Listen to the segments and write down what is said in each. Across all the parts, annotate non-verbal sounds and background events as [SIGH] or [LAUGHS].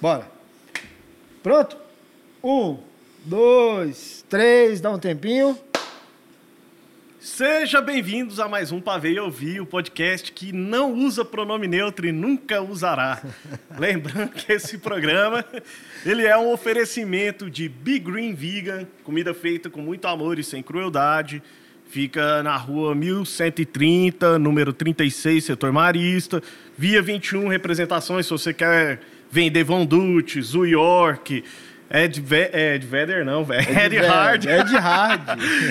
Bora. Pronto? Um, dois, três, dá um tempinho. Seja bem-vindos a mais um Pavei Ouvir, o podcast que não usa pronome neutro e nunca usará. [LAUGHS] Lembrando que esse programa ele é um oferecimento de Big Green Vegan, comida feita com muito amor e sem crueldade. Fica na rua 1130, número 36, setor marista. Via 21 representações, se você quer vender Von Dutch, York, Ed, Ve Ed Vedder não, velho. [LAUGHS] Ed, Ed Hard. Ed Hard.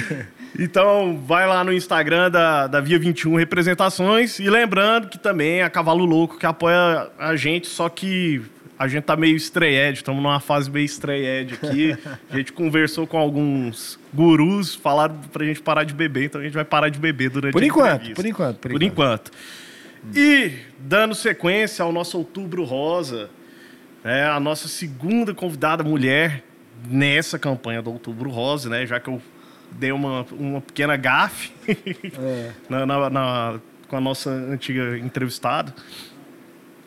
[LAUGHS] então, vai lá no Instagram da, da Via 21 Representações. E lembrando que também é Cavalo Louco que apoia a gente, só que a gente tá meio estreed, estamos numa fase meio estreed aqui. [LAUGHS] A gente conversou com alguns gurus, falaram pra gente parar de beber, então a gente vai parar de beber durante por a enquanto. Por enquanto, por, por enquanto. enquanto. E, dando sequência ao nosso Outubro Rosa, é a nossa segunda convidada mulher nessa campanha do Outubro Rosa, né? Já que eu dei uma, uma pequena gafe [LAUGHS] é. na, na, na, com a nossa antiga entrevistada.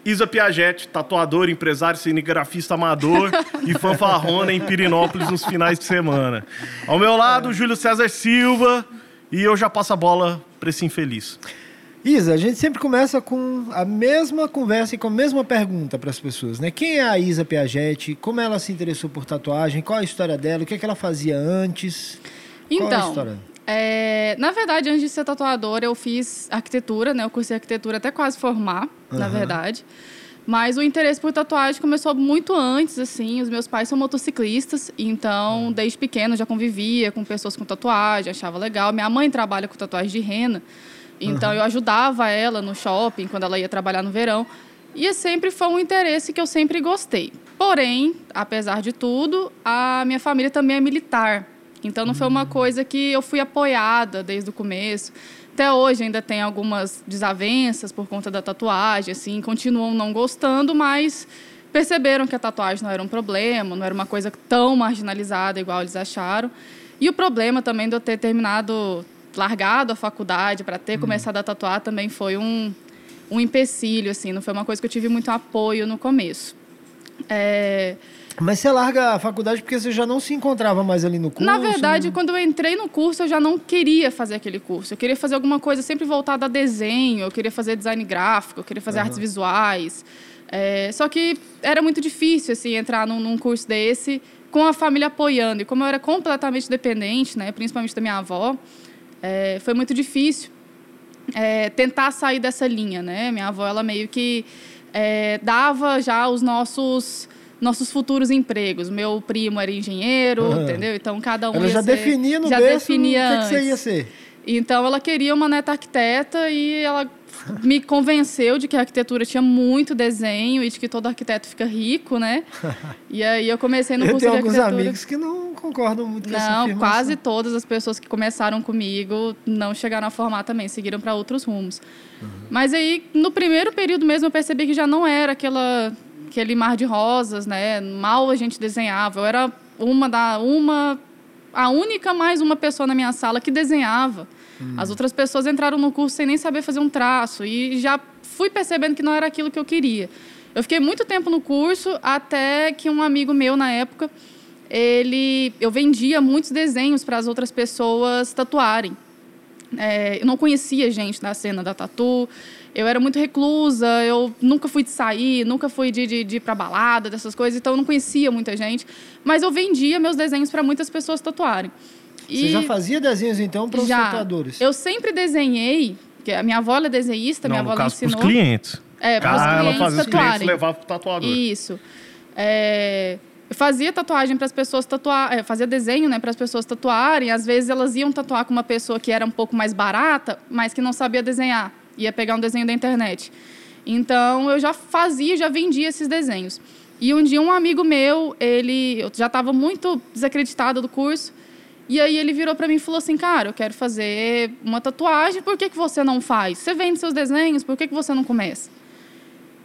Isa Piaget, tatuador, empresário, cinegrafista amador [LAUGHS] e fanfarrona em Pirinópolis nos finais de semana. Ao meu lado, é. Júlio César Silva e eu já passo a bola para esse infeliz. Isa, a gente sempre começa com a mesma conversa e com a mesma pergunta para as pessoas, né? Quem é a Isa Piaget? Como ela se interessou por tatuagem? Qual a história dela? O que, é que ela fazia antes? Então, Qual a história? É, na verdade, antes de ser tatuadora, eu fiz arquitetura, né? Eu cursei arquitetura até quase formar, uhum. na verdade. Mas o interesse por tatuagem começou muito antes, assim. Os meus pais são motociclistas, então, uhum. desde pequeno, já convivia com pessoas com tatuagem, achava legal. Minha mãe trabalha com tatuagem de rena, então uhum. eu ajudava ela no shopping, quando ela ia trabalhar no verão. E sempre foi um interesse que eu sempre gostei. Porém, apesar de tudo, a minha família também é militar. Então não foi uma coisa que eu fui apoiada desde o começo. Até hoje ainda tem algumas desavenças por conta da tatuagem, assim, continuam não gostando, mas perceberam que a tatuagem não era um problema, não era uma coisa tão marginalizada igual eles acharam. E o problema também de eu ter terminado, largado a faculdade para ter hum. começado a tatuar também foi um, um empecilho, assim, não foi uma coisa que eu tive muito apoio no começo. É... Mas você larga a faculdade porque você já não se encontrava mais ali no curso? Na verdade, quando eu entrei no curso, eu já não queria fazer aquele curso. Eu queria fazer alguma coisa sempre voltada a desenho, eu queria fazer design gráfico, eu queria fazer uhum. artes visuais. É, só que era muito difícil assim entrar num, num, curso desse com a família apoiando. E como eu era completamente dependente, né, principalmente da minha avó, é, foi muito difícil é, tentar sair dessa linha. Né? Minha avó, ela meio que é, dava já os nossos nossos futuros empregos. Meu primo era engenheiro, uhum. entendeu? Então cada um ela já ser, definia no já definia o que, que, você ia ser. Então ela queria uma neta arquiteta e ela me convenceu de que a arquitetura tinha muito desenho e de que todo arquiteto fica rico, né? E aí eu comecei no curso de arquitetura. Eu tenho alguns amigos que não concordam muito com não, essa Não, quase todas as pessoas que começaram comigo não chegaram a formar também, seguiram para outros rumos. Uhum. Mas aí, no primeiro período mesmo, eu percebi que já não era aquela aquele mar de rosas, né? Mal a gente desenhava. Eu era uma da uma a única mais uma pessoa na minha sala que desenhava. As outras pessoas entraram no curso sem nem saber fazer um traço e já fui percebendo que não era aquilo que eu queria. Eu fiquei muito tempo no curso até que um amigo meu na época, ele, eu vendia muitos desenhos para as outras pessoas tatuarem. É, eu não conhecia gente da cena da tatu. Eu era muito reclusa, eu nunca fui de sair, nunca fui de, de, de ir para balada, dessas coisas, então eu não conhecia muita gente. Mas eu vendia meus desenhos para muitas pessoas tatuarem. E Você já fazia desenhos então para os tatuadores? Eu sempre desenhei, porque a minha avó é desenhista, não, minha avó no caso, ensinou. Para os clientes. É, para os ah, clientes ela fazia tatuarem. os clientes levar para o tatuador. Isso. É, eu fazia tatuagem para as pessoas tatuar, é, fazia desenho, né, para as pessoas tatuarem. Às vezes elas iam tatuar com uma pessoa que era um pouco mais barata, mas que não sabia desenhar ia pegar um desenho da internet. Então eu já fazia, já vendia esses desenhos. E um dia um amigo meu, ele eu já estava muito desacreditado do curso, e aí ele virou para mim e falou assim: "Cara, eu quero fazer uma tatuagem, por que, que você não faz? Você vende seus desenhos, por que, que você não começa?"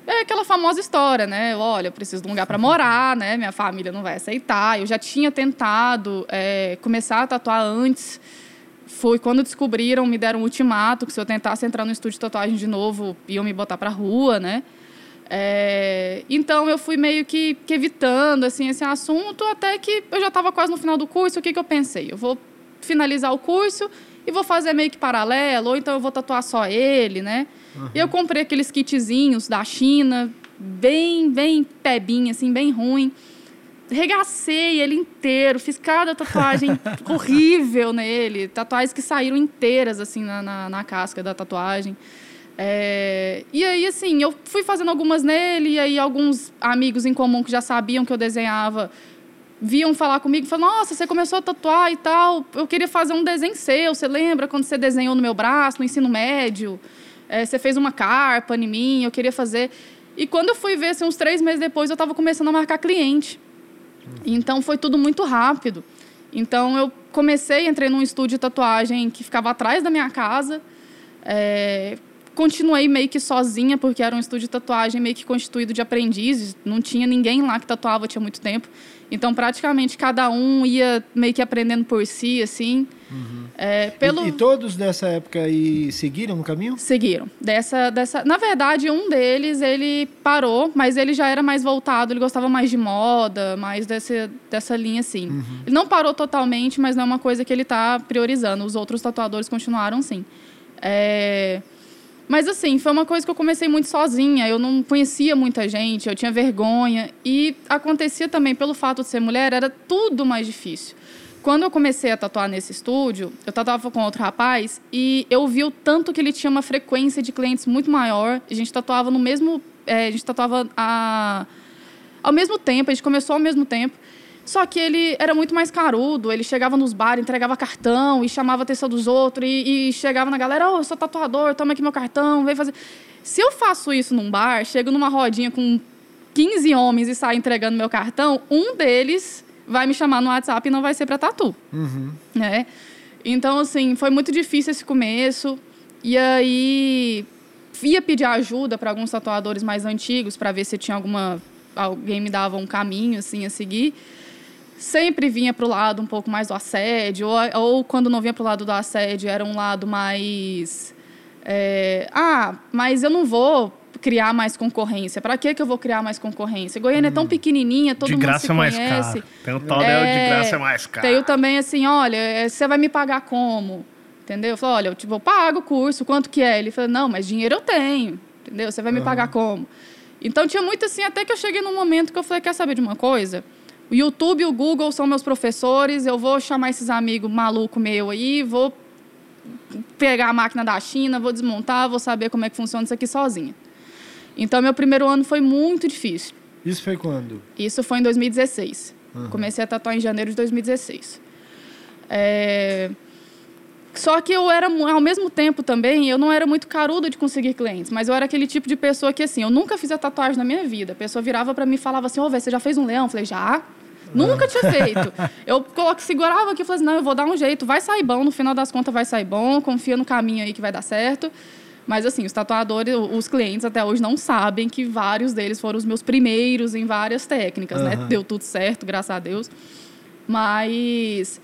É aquela famosa história, né? Olha, eu preciso de um lugar para morar, né? Minha família não vai aceitar. Eu já tinha tentado é, começar a tatuar antes foi quando descobriram, me deram um ultimato que se eu tentasse entrar no estúdio de tatuagem de novo, iam me botar para rua, né? É, então eu fui meio que, que, evitando assim esse assunto até que eu já estava quase no final do curso. O que, que eu pensei? Eu vou finalizar o curso e vou fazer meio que paralelo, ou então eu vou tatuar só ele, né? Uhum. E eu comprei aqueles kitzinhos da China, bem, bem pebinha, assim, bem ruim. Regacei ele inteiro, fiz cada tatuagem [LAUGHS] horrível nele, tatuagens que saíram inteiras, assim, na, na, na casca da tatuagem. É, e aí, assim, eu fui fazendo algumas nele, e aí alguns amigos em comum que já sabiam que eu desenhava viam falar comigo e falaram: Nossa, você começou a tatuar e tal. Eu queria fazer um desenho seu. Você lembra quando você desenhou no meu braço, no ensino médio? É, você fez uma carpa em mim, eu queria fazer. E quando eu fui ver, assim, uns três meses depois, eu estava começando a marcar cliente. Então foi tudo muito rápido. Então eu comecei, entrei num estúdio de tatuagem que ficava atrás da minha casa. É, continuei meio que sozinha, porque era um estúdio de tatuagem meio que constituído de aprendizes, não tinha ninguém lá que tatuava tinha muito tempo. Então, praticamente cada um ia meio que aprendendo por si, assim. Uhum. É, pelo... E, e, todos dessa época aí seguiram no caminho? Seguiram. Dessa, dessa... Na verdade, um deles, ele parou, mas ele já era mais voltado, ele gostava mais de moda, mais desse, dessa linha, assim. Uhum. Ele não parou totalmente, mas não é uma coisa que ele está priorizando. Os outros tatuadores continuaram, sim. É... Mas assim, foi uma coisa que eu comecei muito sozinha. Eu não conhecia muita gente, eu tinha vergonha. E acontecia também, pelo fato de ser mulher, era tudo mais difícil. Quando eu comecei a tatuar nesse estúdio, eu tatuava com outro rapaz e eu vi o tanto que ele tinha uma frequência de clientes muito maior. A gente tatuava no mesmo. É, a gente tatuava a, ao mesmo tempo, a gente começou ao mesmo tempo. Só que ele era muito mais carudo, ele chegava nos bares, entregava cartão e chamava a atenção dos outros e, e chegava na galera, oh, eu sou tatuador, toma aqui meu cartão, vem fazer. Se eu faço isso num bar, chego numa rodinha com 15 homens e saio entregando meu cartão, um deles vai me chamar no WhatsApp e não vai ser para tatu. Uhum. Né? Então, assim, foi muito difícil esse começo. E aí, ia pedir ajuda para alguns tatuadores mais antigos para ver se tinha alguma alguém me dava um caminho assim a seguir sempre vinha para o lado um pouco mais do assédio, ou, ou quando não vinha para o lado do assédio, era um lado mais. É, ah, mas eu não vou criar mais concorrência. Para que que eu vou criar mais concorrência? Goiânia hum. é tão hum. pequenininha, todo mundo se conhece. Mais caro. Tem o tal é, de graça é mais caro. Tem também assim, olha, é, você vai me pagar como? Entendeu? Eu falei, olha, eu, tipo, eu pago o curso, quanto que é? Ele falou, não, mas dinheiro eu tenho, entendeu? Você vai me pagar como? Então tinha muito assim, até que eu cheguei num momento que eu falei, quer saber de uma coisa? O YouTube e o Google são meus professores. Eu vou chamar esses amigos maluco meu aí, vou pegar a máquina da China, vou desmontar, vou saber como é que funciona isso aqui sozinha. Então, meu primeiro ano foi muito difícil. Isso foi quando? Isso foi em 2016. Uhum. Comecei a tatuar em janeiro de 2016. É... Só que eu era, ao mesmo tempo também, eu não era muito caruda de conseguir clientes, mas eu era aquele tipo de pessoa que, assim, eu nunca fiz a tatuagem na minha vida. A pessoa virava para mim e falava assim: Ô, oh, você já fez um leão? Eu falei: já. Nunca tinha feito. [LAUGHS] Eu coloco, segurava aqui e falei assim, não, eu vou dar um jeito, vai sair bom, no final das contas vai sair bom, confia no caminho aí que vai dar certo. Mas assim, os tatuadores, os clientes até hoje não sabem que vários deles foram os meus primeiros em várias técnicas, uhum. né? Deu tudo certo, graças a Deus. Mas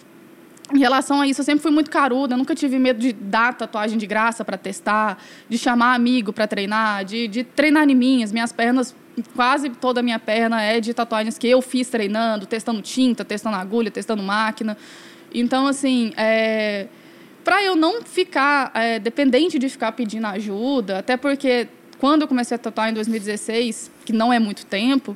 em relação a isso, eu sempre fui muito caruda, eu nunca tive medo de dar tatuagem de graça para testar, de chamar amigo para treinar, de, de treinar em mim. As minhas pernas quase toda a minha perna é de tatuagens que eu fiz treinando, testando tinta, testando agulha, testando máquina. Então, assim, é, para eu não ficar é, dependente de ficar pedindo ajuda, até porque quando eu comecei a tatuar em 2016, que não é muito tempo,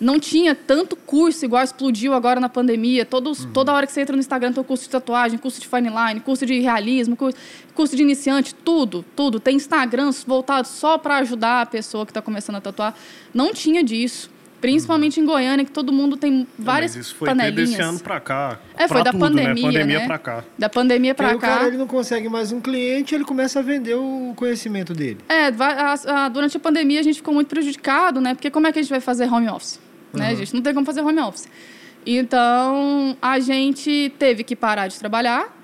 não tinha tanto curso igual explodiu agora na pandemia. Todos, uhum. Toda hora que você entra no Instagram tem curso de tatuagem, curso de fine line, curso de realismo, curso, curso de iniciante, tudo, tudo. Tem Instagrams voltados só para ajudar a pessoa que está começando a tatuar. Não tinha disso. Principalmente uhum. em Goiânia, que todo mundo tem várias panelinhas. Mas isso foi panelinhas. desse ano para cá. É, foi da tudo, pandemia, né? Pandemia né? para cá. Da pandemia para cá. o cara ele não consegue mais um cliente, ele começa a vender o conhecimento dele. É, a, a, durante a pandemia a gente ficou muito prejudicado, né? Porque como é que a gente vai fazer home office? Né? A gente não tem como fazer home office. Então, a gente teve que parar de trabalhar.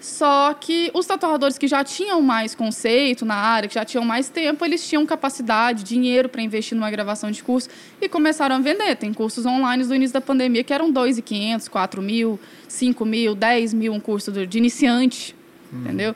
Só que os tatuadores que já tinham mais conceito na área, que já tinham mais tempo, eles tinham capacidade, dinheiro para investir numa gravação de curso e começaram a vender. Tem cursos online do início da pandemia que eram 2.500, 4 mil, 5 mil, 10 mil um curso de iniciante, uhum. entendeu?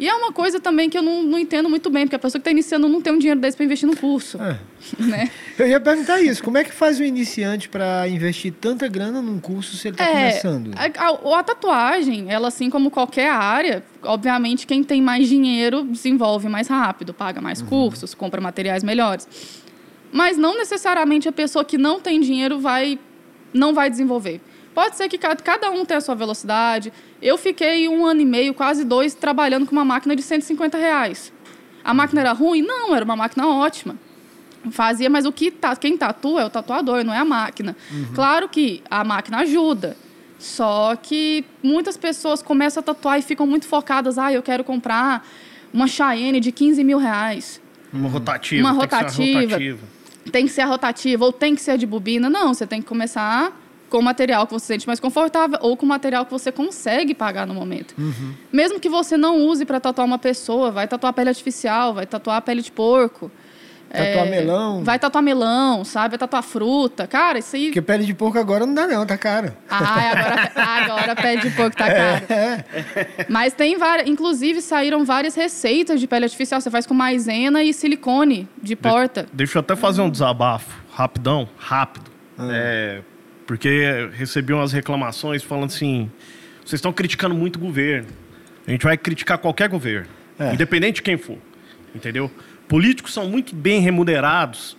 E é uma coisa também que eu não, não entendo muito bem, porque a pessoa que está iniciando não tem um dinheiro desse para investir no curso. É. [LAUGHS] Né? Eu ia perguntar isso. Como é que faz o iniciante para investir tanta grana num curso se ele está é, começando? A, a, a, tatuagem, ela assim como qualquer área, obviamente quem tem mais dinheiro desenvolve mais rápido, paga mais uhum. cursos, compra materiais melhores. Mas não necessariamente a pessoa que não tem dinheiro vai não vai desenvolver. Pode ser que cada um tenha a sua velocidade. Eu fiquei um ano e meio, quase dois, trabalhando com uma máquina de 150 reais. A máquina era ruim? Não, era uma máquina ótima. Fazia, mas o que tá, quem tatua é o tatuador, não é a máquina. Uhum. Claro que a máquina ajuda. Só que muitas pessoas começam a tatuar e ficam muito focadas. Ah, eu quero comprar uma Cheyenne de 15 mil reais. Uma rotativa. Uma rotativa. rotativa. Tem que ser a rotativa ou tem que ser a de bobina. Não, você tem que começar com material que você se sente mais confortável ou com material que você consegue pagar no momento. Uhum. Mesmo que você não use para tatuar uma pessoa, vai tatuar pele artificial, vai tatuar a pele de porco. Tatuar é, melão. Vai tatuar melão, sabe? Vai tatuar fruta. Cara, isso aí. Porque pele de porco agora não dá, não, tá caro. Ah, agora, agora pele de porco tá [LAUGHS] é. caro. É. Mas tem várias. Inclusive, saíram várias receitas de pele artificial. Você faz com maisena e silicone de porta. De, deixa eu até fazer um desabafo, rapidão, rápido. Ah. É, porque recebi umas reclamações falando assim: vocês estão criticando muito o governo. A gente vai criticar qualquer governo, é. independente de quem for. Entendeu? Políticos são muito bem remunerados,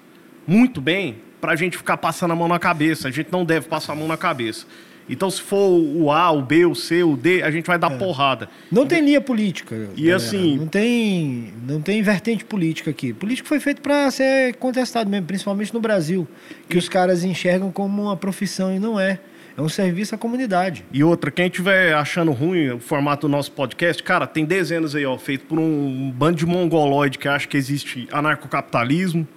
muito bem, para a gente ficar passando a mão na cabeça. A gente não deve passar a mão na cabeça. Então, se for o A, o B, o C, o D, a gente vai dar é. porrada. Não tem linha política. E galera. assim. Não tem, não tem vertente política aqui. Político foi feito para ser contestado mesmo, principalmente no Brasil, que e... os caras enxergam como uma profissão e não é. É um serviço à comunidade. E outra, quem estiver achando ruim o formato do nosso podcast, cara, tem dezenas aí, ó, feito por um bando de mongoloide que acha que existe anarcocapitalismo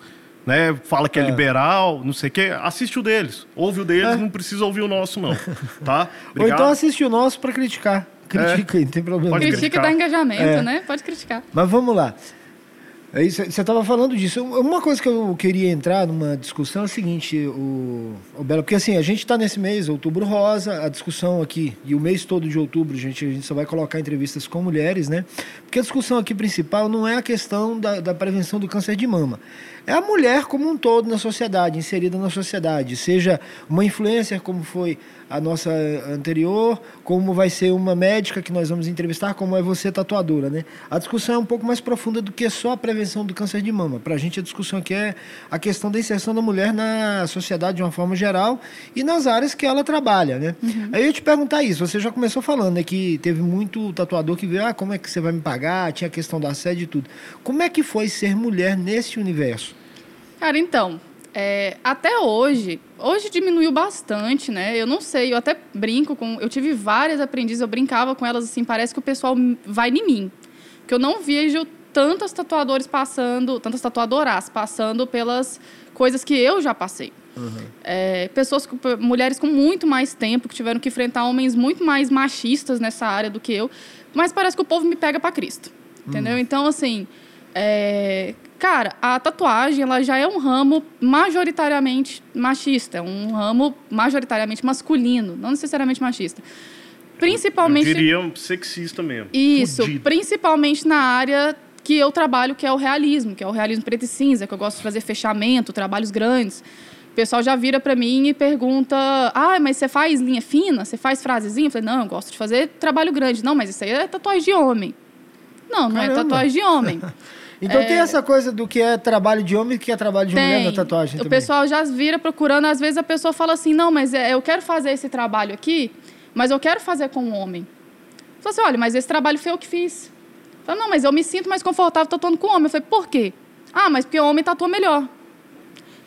né? Fala que é, é, liberal, não sei o quê. Assiste o deles. Ouve o deles, é. não precisa ouvir o nosso, não. Tá? [LAUGHS] Ou então assiste o nosso para criticar. Critica, é. não tem problema. Pode Critica e dá engajamento, é. né? Pode criticar. Mas vamos lá. Você estava falando disso. Uma coisa que eu queria entrar numa discussão é o seguinte, o, o Bela, porque assim, a gente está nesse mês, outubro rosa, a discussão aqui, e o mês todo de outubro, gente, a gente só vai colocar entrevistas com mulheres, né? Porque a discussão aqui principal não é a questão da, da prevenção do câncer de mama é a mulher como um todo na sociedade, inserida na sociedade, seja uma influencer, como foi a nossa anterior, como vai ser uma médica que nós vamos entrevistar, como é você tatuadora, né? A discussão é um pouco mais profunda do que só a prevenção do câncer de mama. Para a gente a discussão aqui é a questão da inserção da mulher na sociedade de uma forma geral e nas áreas que ela trabalha, né? Uhum. Aí eu te perguntar isso, você já começou falando, né, que teve muito tatuador que veio, ah, como é que você vai me pagar? Tinha a questão da sede e tudo. Como é que foi ser mulher nesse universo? Cara, então, é, até hoje, hoje diminuiu bastante, né? Eu não sei, eu até brinco com. Eu tive várias aprendizes, eu brincava com elas assim, parece que o pessoal vai em mim. Porque eu não vejo tantos tatuadores passando, tantas tatuadoras passando pelas coisas que eu já passei. Uhum. É, pessoas, mulheres com muito mais tempo, que tiveram que enfrentar homens muito mais machistas nessa área do que eu. Mas parece que o povo me pega para Cristo. Entendeu? Uhum. Então, assim. É, Cara, a tatuagem ela já é um ramo majoritariamente machista, é um ramo majoritariamente masculino, não necessariamente machista. Principalmente. Eu diria sexista mesmo. Isso, Fudido. principalmente na área que eu trabalho, que é o realismo, que é o realismo preto e cinza, que eu gosto de fazer fechamento, trabalhos grandes. O pessoal já vira para mim e pergunta: ah, mas você faz linha fina? Você faz frasezinha? Eu falei: não, eu gosto de fazer trabalho grande. Não, mas isso aí é tatuagem de homem. Não, não é Caramba. é tatuagem de homem. [LAUGHS] Então é... tem essa coisa do que é trabalho de homem e que é trabalho de tem. mulher na tatuagem também. O pessoal já vira procurando, às vezes a pessoa fala assim, não, mas é, eu quero fazer esse trabalho aqui, mas eu quero fazer com um homem. Fala assim, olha, mas esse trabalho foi eu que fiz. Fala, não, mas eu me sinto mais confortável tatuando com homem. Eu falei, por quê? Ah, mas porque o homem tatua melhor.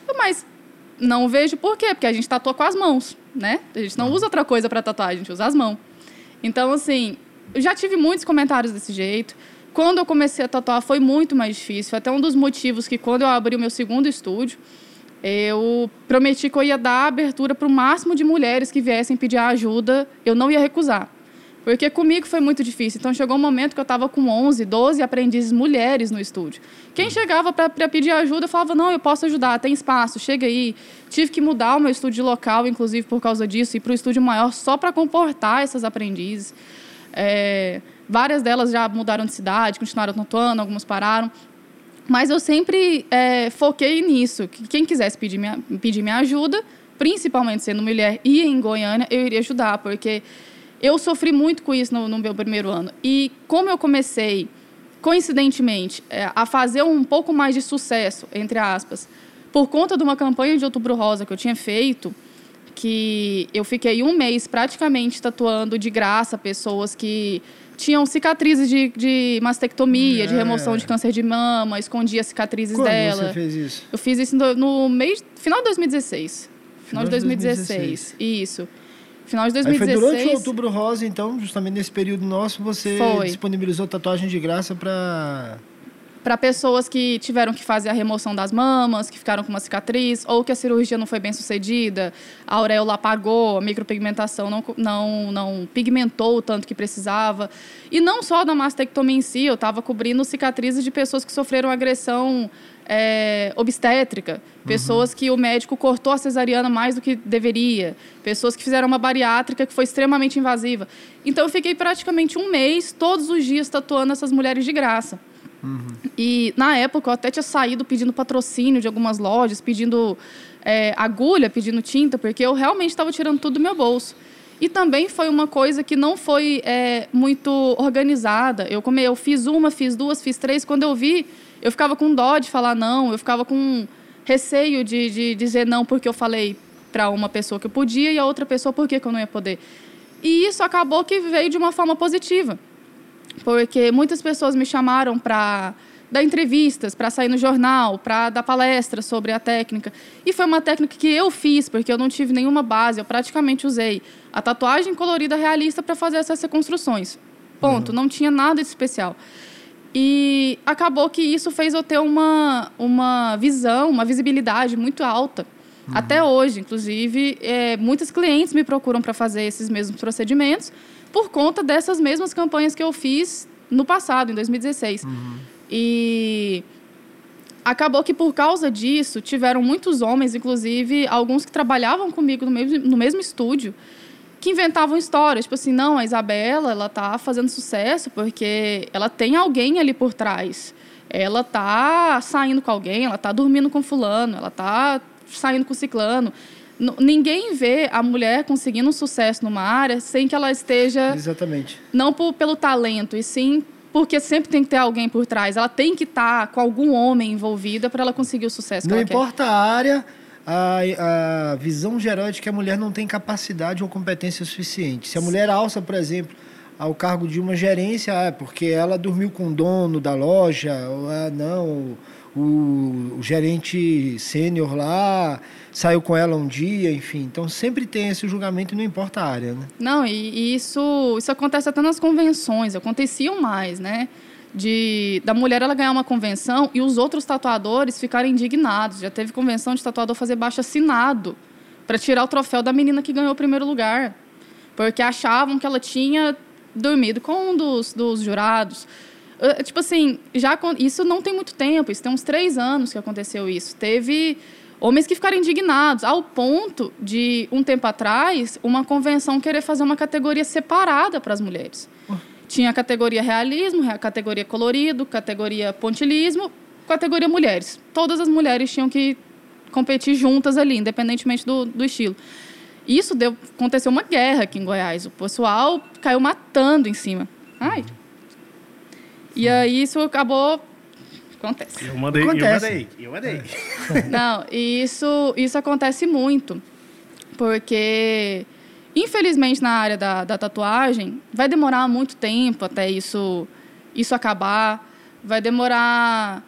Eu, mas não vejo por quê, porque a gente tatua com as mãos, né? A gente não usa outra coisa para tatuar, a gente usa as mãos. Então, assim, eu já tive muitos comentários desse jeito. Quando eu comecei a tatuar foi muito mais difícil. Foi até um dos motivos que quando eu abri o meu segundo estúdio, eu prometi que eu ia dar abertura para o máximo de mulheres que viessem pedir ajuda, eu não ia recusar. Porque comigo foi muito difícil. Então chegou um momento que eu estava com 11, 12 aprendizes mulheres no estúdio. Quem chegava para pedir ajuda, eu falava: não, eu posso ajudar, tem espaço, chega aí. Tive que mudar o meu estúdio local, inclusive por causa disso, e para o estúdio maior só para comportar essas aprendizes. É Várias delas já mudaram de cidade, continuaram tatuando, algumas pararam. Mas eu sempre é, foquei nisso. Que quem quisesse pedir minha, pedir minha ajuda, principalmente sendo mulher e em Goiânia, eu iria ajudar, porque eu sofri muito com isso no, no meu primeiro ano. E como eu comecei, coincidentemente, é, a fazer um pouco mais de sucesso, entre aspas, por conta de uma campanha de Outubro Rosa que eu tinha feito, que eu fiquei um mês praticamente tatuando de graça pessoas que tinham cicatrizes de, de mastectomia, é. de remoção de câncer de mama, escondia cicatrizes Quando dela. você fez isso? Eu fiz isso no, no mês, final de 2016. Final, de 2016. 2016. Isso. Final de 2016. Aí foi durante o Outubro Rosa, então, justamente nesse período nosso, você foi. disponibilizou tatuagem de graça para para pessoas que tiveram que fazer a remoção das mamas, que ficaram com uma cicatriz, ou que a cirurgia não foi bem sucedida, a auréola apagou, a micropigmentação não, não, não pigmentou o tanto que precisava. E não só da mastectomia em si, eu estava cobrindo cicatrizes de pessoas que sofreram agressão é, obstétrica, pessoas uhum. que o médico cortou a cesariana mais do que deveria, pessoas que fizeram uma bariátrica que foi extremamente invasiva. Então eu fiquei praticamente um mês, todos os dias, tatuando essas mulheres de graça. Uhum. E na época eu até tinha saído pedindo patrocínio de algumas lojas, pedindo é, agulha, pedindo tinta, porque eu realmente estava tirando tudo do meu bolso. E também foi uma coisa que não foi é, muito organizada. Eu, come, eu fiz uma, fiz duas, fiz três. Quando eu vi, eu ficava com dó de falar não, eu ficava com receio de, de dizer não porque eu falei para uma pessoa que eu podia e a outra pessoa por que eu não ia poder. E isso acabou que veio de uma forma positiva porque muitas pessoas me chamaram para dar entrevistas, para sair no jornal, para dar palestras sobre a técnica. E foi uma técnica que eu fiz, porque eu não tive nenhuma base, eu praticamente usei a tatuagem colorida realista para fazer essas reconstruções. Ponto, uhum. não tinha nada de especial. E acabou que isso fez eu ter uma, uma visão, uma visibilidade muito alta. Uhum. Até hoje, inclusive, é, muitos clientes me procuram para fazer esses mesmos procedimentos por conta dessas mesmas campanhas que eu fiz no passado, em 2016. Uhum. E acabou que por causa disso tiveram muitos homens, inclusive alguns que trabalhavam comigo no mesmo, no mesmo estúdio, que inventavam histórias, tipo assim, não, a Isabela, ela tá fazendo sucesso porque ela tem alguém ali por trás. Ela tá saindo com alguém, ela tá dormindo com fulano, ela tá saindo com ciclano ninguém vê a mulher conseguindo um sucesso numa área sem que ela esteja. Exatamente. Não por, pelo talento, e sim porque sempre tem que ter alguém por trás. Ela tem que estar tá com algum homem envolvida para ela conseguir o sucesso Não importa quer. a área, a, a visão geral é de que a mulher não tem capacidade ou competência suficiente. Se a mulher alça, por exemplo, ao cargo de uma gerência, é porque ela dormiu com o dono da loja, ou ah, não o, o gerente sênior lá saiu com ela um dia, enfim. Então sempre tem esse julgamento não importa a área, né? Não, e, e isso, isso acontece até nas convenções, aconteciam mais, né? De, da mulher ela ganhar uma convenção e os outros tatuadores ficarem indignados. Já teve convenção de tatuador fazer baixo assinado para tirar o troféu da menina que ganhou o primeiro lugar. Porque achavam que ela tinha dormido com um dos, dos jurados. Uh, tipo assim, já isso não tem muito tempo, isso tem uns três anos que aconteceu isso. Teve homens que ficaram indignados, ao ponto de, um tempo atrás, uma convenção querer fazer uma categoria separada para as mulheres. Tinha a categoria realismo, a categoria colorido, categoria pontilismo, categoria mulheres. Todas as mulheres tinham que competir juntas ali, independentemente do, do estilo. Isso deu, aconteceu uma guerra aqui em Goiás. O pessoal caiu matando em cima. Ai, e aí isso acabou. Acontece. Eu mandei, acontece. eu mandei, eu mandei. [LAUGHS] Não, e isso, isso acontece muito. Porque, infelizmente, na área da, da tatuagem, vai demorar muito tempo até isso, isso acabar. Vai demorar.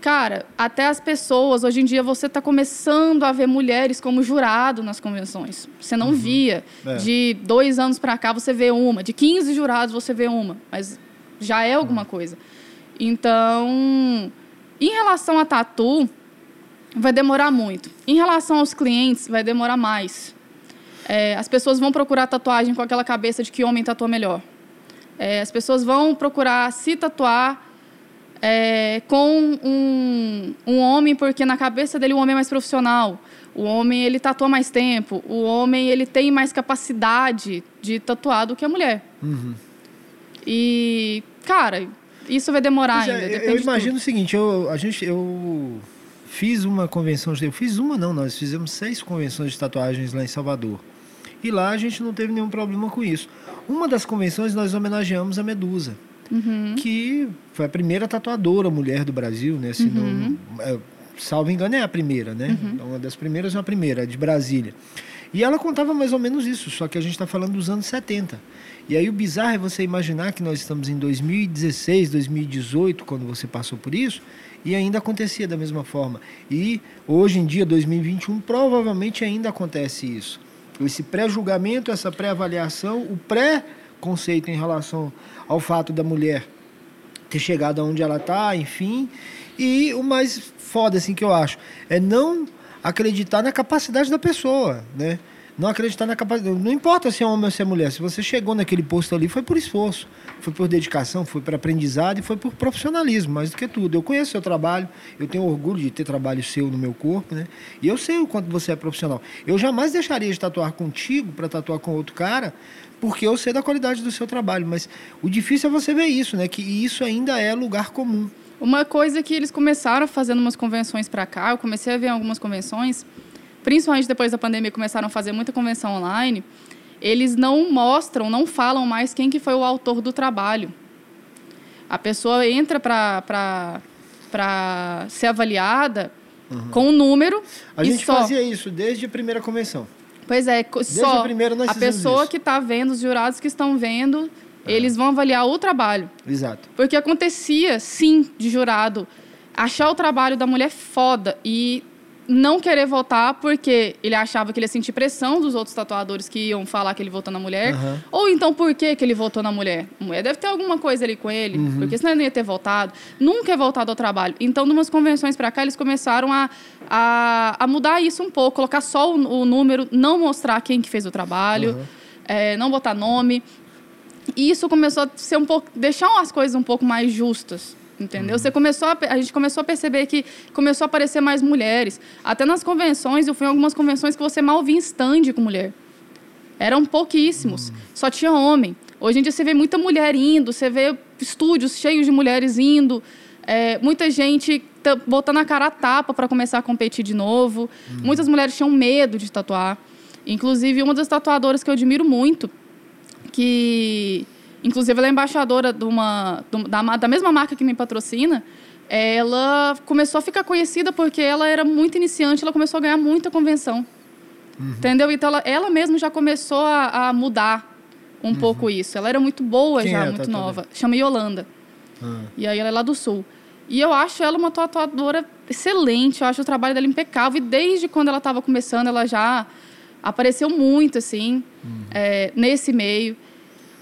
Cara, até as pessoas, hoje em dia você está começando a ver mulheres como jurado nas convenções. Você não uhum. via. É. De dois anos para cá você vê uma, de 15 jurados você vê uma. Mas já é alguma coisa. Então, em relação a tatu, vai demorar muito. Em relação aos clientes, vai demorar mais. É, as pessoas vão procurar tatuagem com aquela cabeça de que homem tatua melhor. É, as pessoas vão procurar se tatuar é, com um, um homem porque na cabeça dele o homem é mais profissional. O homem ele tatua mais tempo. O homem ele tem mais capacidade de tatuar do que a mulher. Uhum. E, cara, isso vai demorar é, ainda. eu imagino o seguinte, eu, a gente, eu fiz uma convenção, eu fiz uma não, nós fizemos seis convenções de tatuagens lá em Salvador. E lá a gente não teve nenhum problema com isso. Uma das convenções nós homenageamos a Medusa, uhum. que foi a primeira tatuadora mulher do Brasil, né? Se uhum. não, é, salvo engano, é a primeira, né? Uhum. Então, uma das primeiras é a primeira, de Brasília. E ela contava mais ou menos isso, só que a gente está falando dos anos 70. E aí o bizarro é você imaginar que nós estamos em 2016, 2018, quando você passou por isso, e ainda acontecia da mesma forma. E hoje em dia, 2021, provavelmente ainda acontece isso. Esse pré-julgamento, essa pré-avaliação, o pré-conceito em relação ao fato da mulher ter chegado aonde ela está, enfim. E o mais foda assim que eu acho é não acreditar na capacidade da pessoa, né? Não acreditar na capacidade. Não importa se é homem ou se é mulher. Se você chegou naquele posto ali, foi por esforço, foi por dedicação, foi por aprendizado e foi por profissionalismo, mais do que tudo. Eu conheço seu trabalho, eu tenho orgulho de ter trabalho seu no meu corpo, né? E eu sei o quanto você é profissional. Eu jamais deixaria de tatuar contigo para tatuar com outro cara, porque eu sei da qualidade do seu trabalho. Mas o difícil é você ver isso, né? Que isso ainda é lugar comum. Uma coisa que eles começaram fazendo umas convenções para cá, eu comecei a ver algumas convenções, principalmente depois da pandemia, começaram a fazer muita convenção online. Eles não mostram, não falam mais quem que foi o autor do trabalho. A pessoa entra para ser avaliada uhum. com um número. A gente só... fazia isso desde a primeira convenção. Pois é, desde só a, primeira nós a pessoa isso. que está vendo, os jurados que estão vendo, é. Eles vão avaliar o trabalho. Exato. Porque acontecia, sim, de jurado achar o trabalho da mulher foda e não querer votar porque ele achava que ele ia sentir pressão dos outros tatuadores que iam falar que ele votou na mulher. Uhum. Ou então por que, que ele votou na mulher? A mulher deve ter alguma coisa ali com ele, uhum. porque senão ele não ia ter votado. Nunca é voltado ao trabalho. Então, numas convenções para cá, eles começaram a, a, a, mudar isso um pouco, colocar só o, o, número, não mostrar quem que fez o trabalho, uhum. é, não botar nome. E isso começou a ser um pouco deixar as coisas um pouco mais justas entendeu? Uhum. Você começou a, a gente começou a perceber que começou a aparecer mais mulheres. Até nas convenções, eu fui em algumas convenções que você mal via stand com mulher. Eram pouquíssimos, uhum. só tinha homem. Hoje em dia você vê muita mulher indo, você vê estúdios cheios de mulheres indo, é, muita gente botando a cara a tapa para começar a competir de novo. Uhum. Muitas mulheres tinham medo de tatuar. Inclusive, uma das tatuadoras que eu admiro muito, que inclusive ela é embaixadora de uma, da, da mesma marca que me patrocina, ela começou a ficar conhecida porque ela era muito iniciante, ela começou a ganhar muita convenção. Uhum. Entendeu? Então ela, ela mesma já começou a, a mudar um uhum. pouco isso. Ela era muito boa Quem já, é muito nova. Chama Yolanda. Uhum. E aí ela é lá do sul. E eu acho ela uma tatuadora excelente, eu acho o trabalho dela impecável. E desde quando ela estava começando, ela já apareceu muito, assim, uhum. é, nesse meio.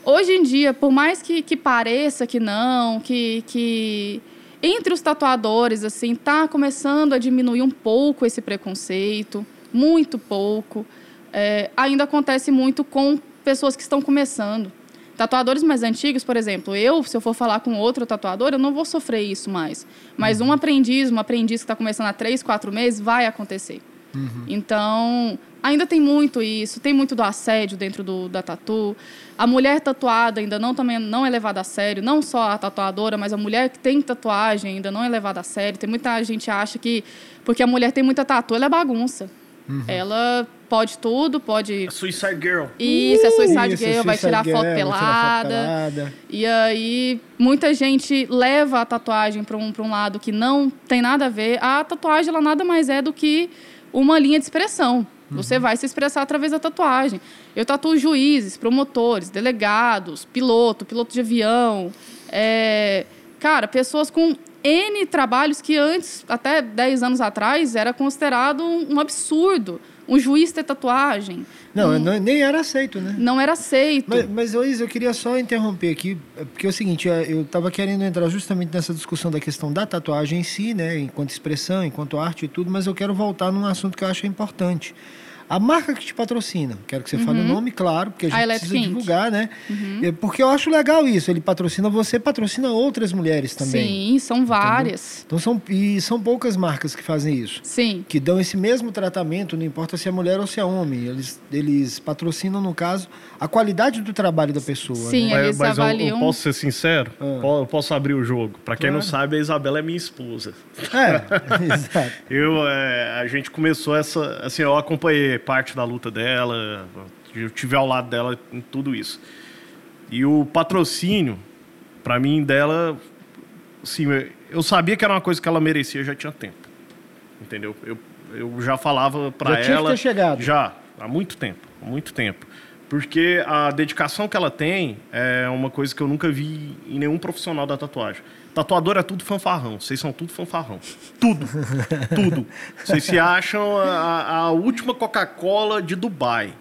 Hoje em dia, por mais que, que pareça que não, que, que entre os tatuadores, assim, tá começando a diminuir um pouco esse preconceito, muito pouco. É, ainda acontece muito com pessoas que estão começando. Tatuadores mais antigos, por exemplo, eu, se eu for falar com outro tatuador, eu não vou sofrer isso mais. Mas uhum. um aprendiz, um aprendiz que está começando há três, quatro meses, vai acontecer. Uhum. Então, ainda tem muito isso, tem muito do assédio dentro do, da tatu. A mulher tatuada ainda não, também não é levada a sério, não só a tatuadora, mas a mulher que tem tatuagem ainda não é levada a sério. Tem muita gente que acha que porque a mulher tem muita tatu, ela é bagunça. Uhum. Ela pode tudo, pode. A Suicide Girl. Isso, é Suicide Isso, Girl, vai tirar girl, foto pelada. pelada. E aí, muita gente leva a tatuagem para um, um lado que não tem nada a ver. A tatuagem, ela nada mais é do que uma linha de expressão. Você uhum. vai se expressar através da tatuagem. Eu tatuo juízes, promotores, delegados, piloto, piloto de avião. É, cara, pessoas com N trabalhos que antes, até 10 anos atrás, era considerado um absurdo um juiz ter tatuagem. Não, um... nem era aceito, né? Não era aceito. Mas, mas Luiz, eu queria só interromper aqui, porque é o seguinte, eu estava querendo entrar justamente nessa discussão da questão da tatuagem em si, né? Enquanto expressão, enquanto arte e tudo, mas eu quero voltar num assunto que eu acho importante. A marca que te patrocina, quero que você uhum. fale o nome, claro, porque a gente a precisa divulgar, né? Uhum. É, porque eu acho legal isso. Ele patrocina você, patrocina outras mulheres também. Sim, são várias. Entendeu? Então são e são poucas marcas que fazem isso. Sim. Que dão esse mesmo tratamento, não importa se é mulher ou se é homem. Eles, eles patrocinam, no caso, a qualidade do trabalho da pessoa. Sim, né? eles mas, mas avaliam. Eu, eu, posso ser sincero? Ah. Eu posso abrir o jogo. Para quem claro. não sabe, a Isabela é minha esposa. É, [LAUGHS] exato. eu, é, a gente começou essa. Assim, eu acompanhei parte da luta dela, eu tive ao lado dela em tudo isso. E o patrocínio, para mim, dela, assim, eu sabia que era uma coisa que ela merecia já tinha tempo. Entendeu? Eu, eu já falava para ela. Já tinha chegado. Já, há muito tempo, há muito tempo. Porque a dedicação que ela tem é uma coisa que eu nunca vi em nenhum profissional da tatuagem. Tatuador é tudo fanfarrão. Vocês são tudo fanfarrão. Tudo. tudo. Vocês se acham a, a última Coca-Cola de Dubai.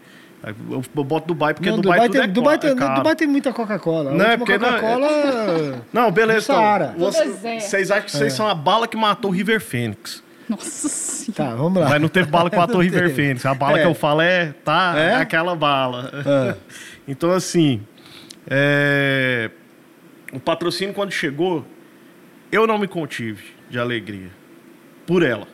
Eu boto Dubai porque não, Dubai, Dubai, tem, é Dubai, tem, é Dubai tem muita Coca-Cola. Não, é porque Coca-Cola. Não, [LAUGHS] não, beleza. Então, vocês acham que vocês é. são a bala que matou o River Phoenix. Nossa senhora. Tá, vamos lá. Mas não teve bala que [LAUGHS] matou o River Phoenix. A bala é. que eu falo é, tá, é? aquela bala. É. [LAUGHS] Então, assim, é... o patrocínio, quando chegou, eu não me contive de alegria por ela,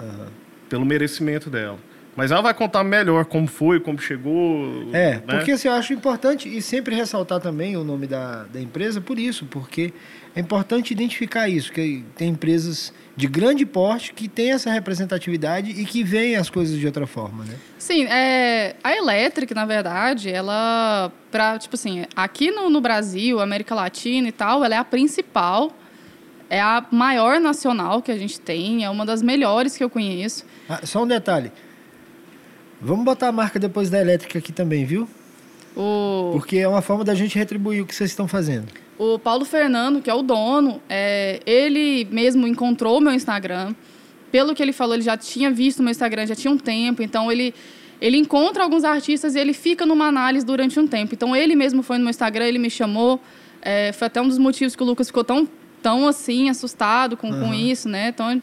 uhum. pelo merecimento dela. Mas ela vai contar melhor como foi, como chegou. É, né? porque assim, eu acho importante e sempre ressaltar também o nome da, da empresa por isso, porque é importante identificar isso, que tem empresas de grande porte que têm essa representatividade e que veem as coisas de outra forma, né? Sim, é, a Electric, na verdade, ela, pra, tipo assim, aqui no, no Brasil, América Latina e tal, ela é a principal é a maior nacional que a gente tem, é uma das melhores que eu conheço. Ah, só um detalhe. Vamos botar a marca depois da elétrica aqui também, viu? O... Porque é uma forma da gente retribuir o que vocês estão fazendo. O Paulo Fernando, que é o dono, é, ele mesmo encontrou meu Instagram. Pelo que ele falou, ele já tinha visto meu Instagram, já tinha um tempo. Então, ele, ele encontra alguns artistas e ele fica numa análise durante um tempo. Então, ele mesmo foi no meu Instagram, ele me chamou. É, foi até um dos motivos que o Lucas ficou tão tão assim assustado com, uhum. com isso, né? Tão,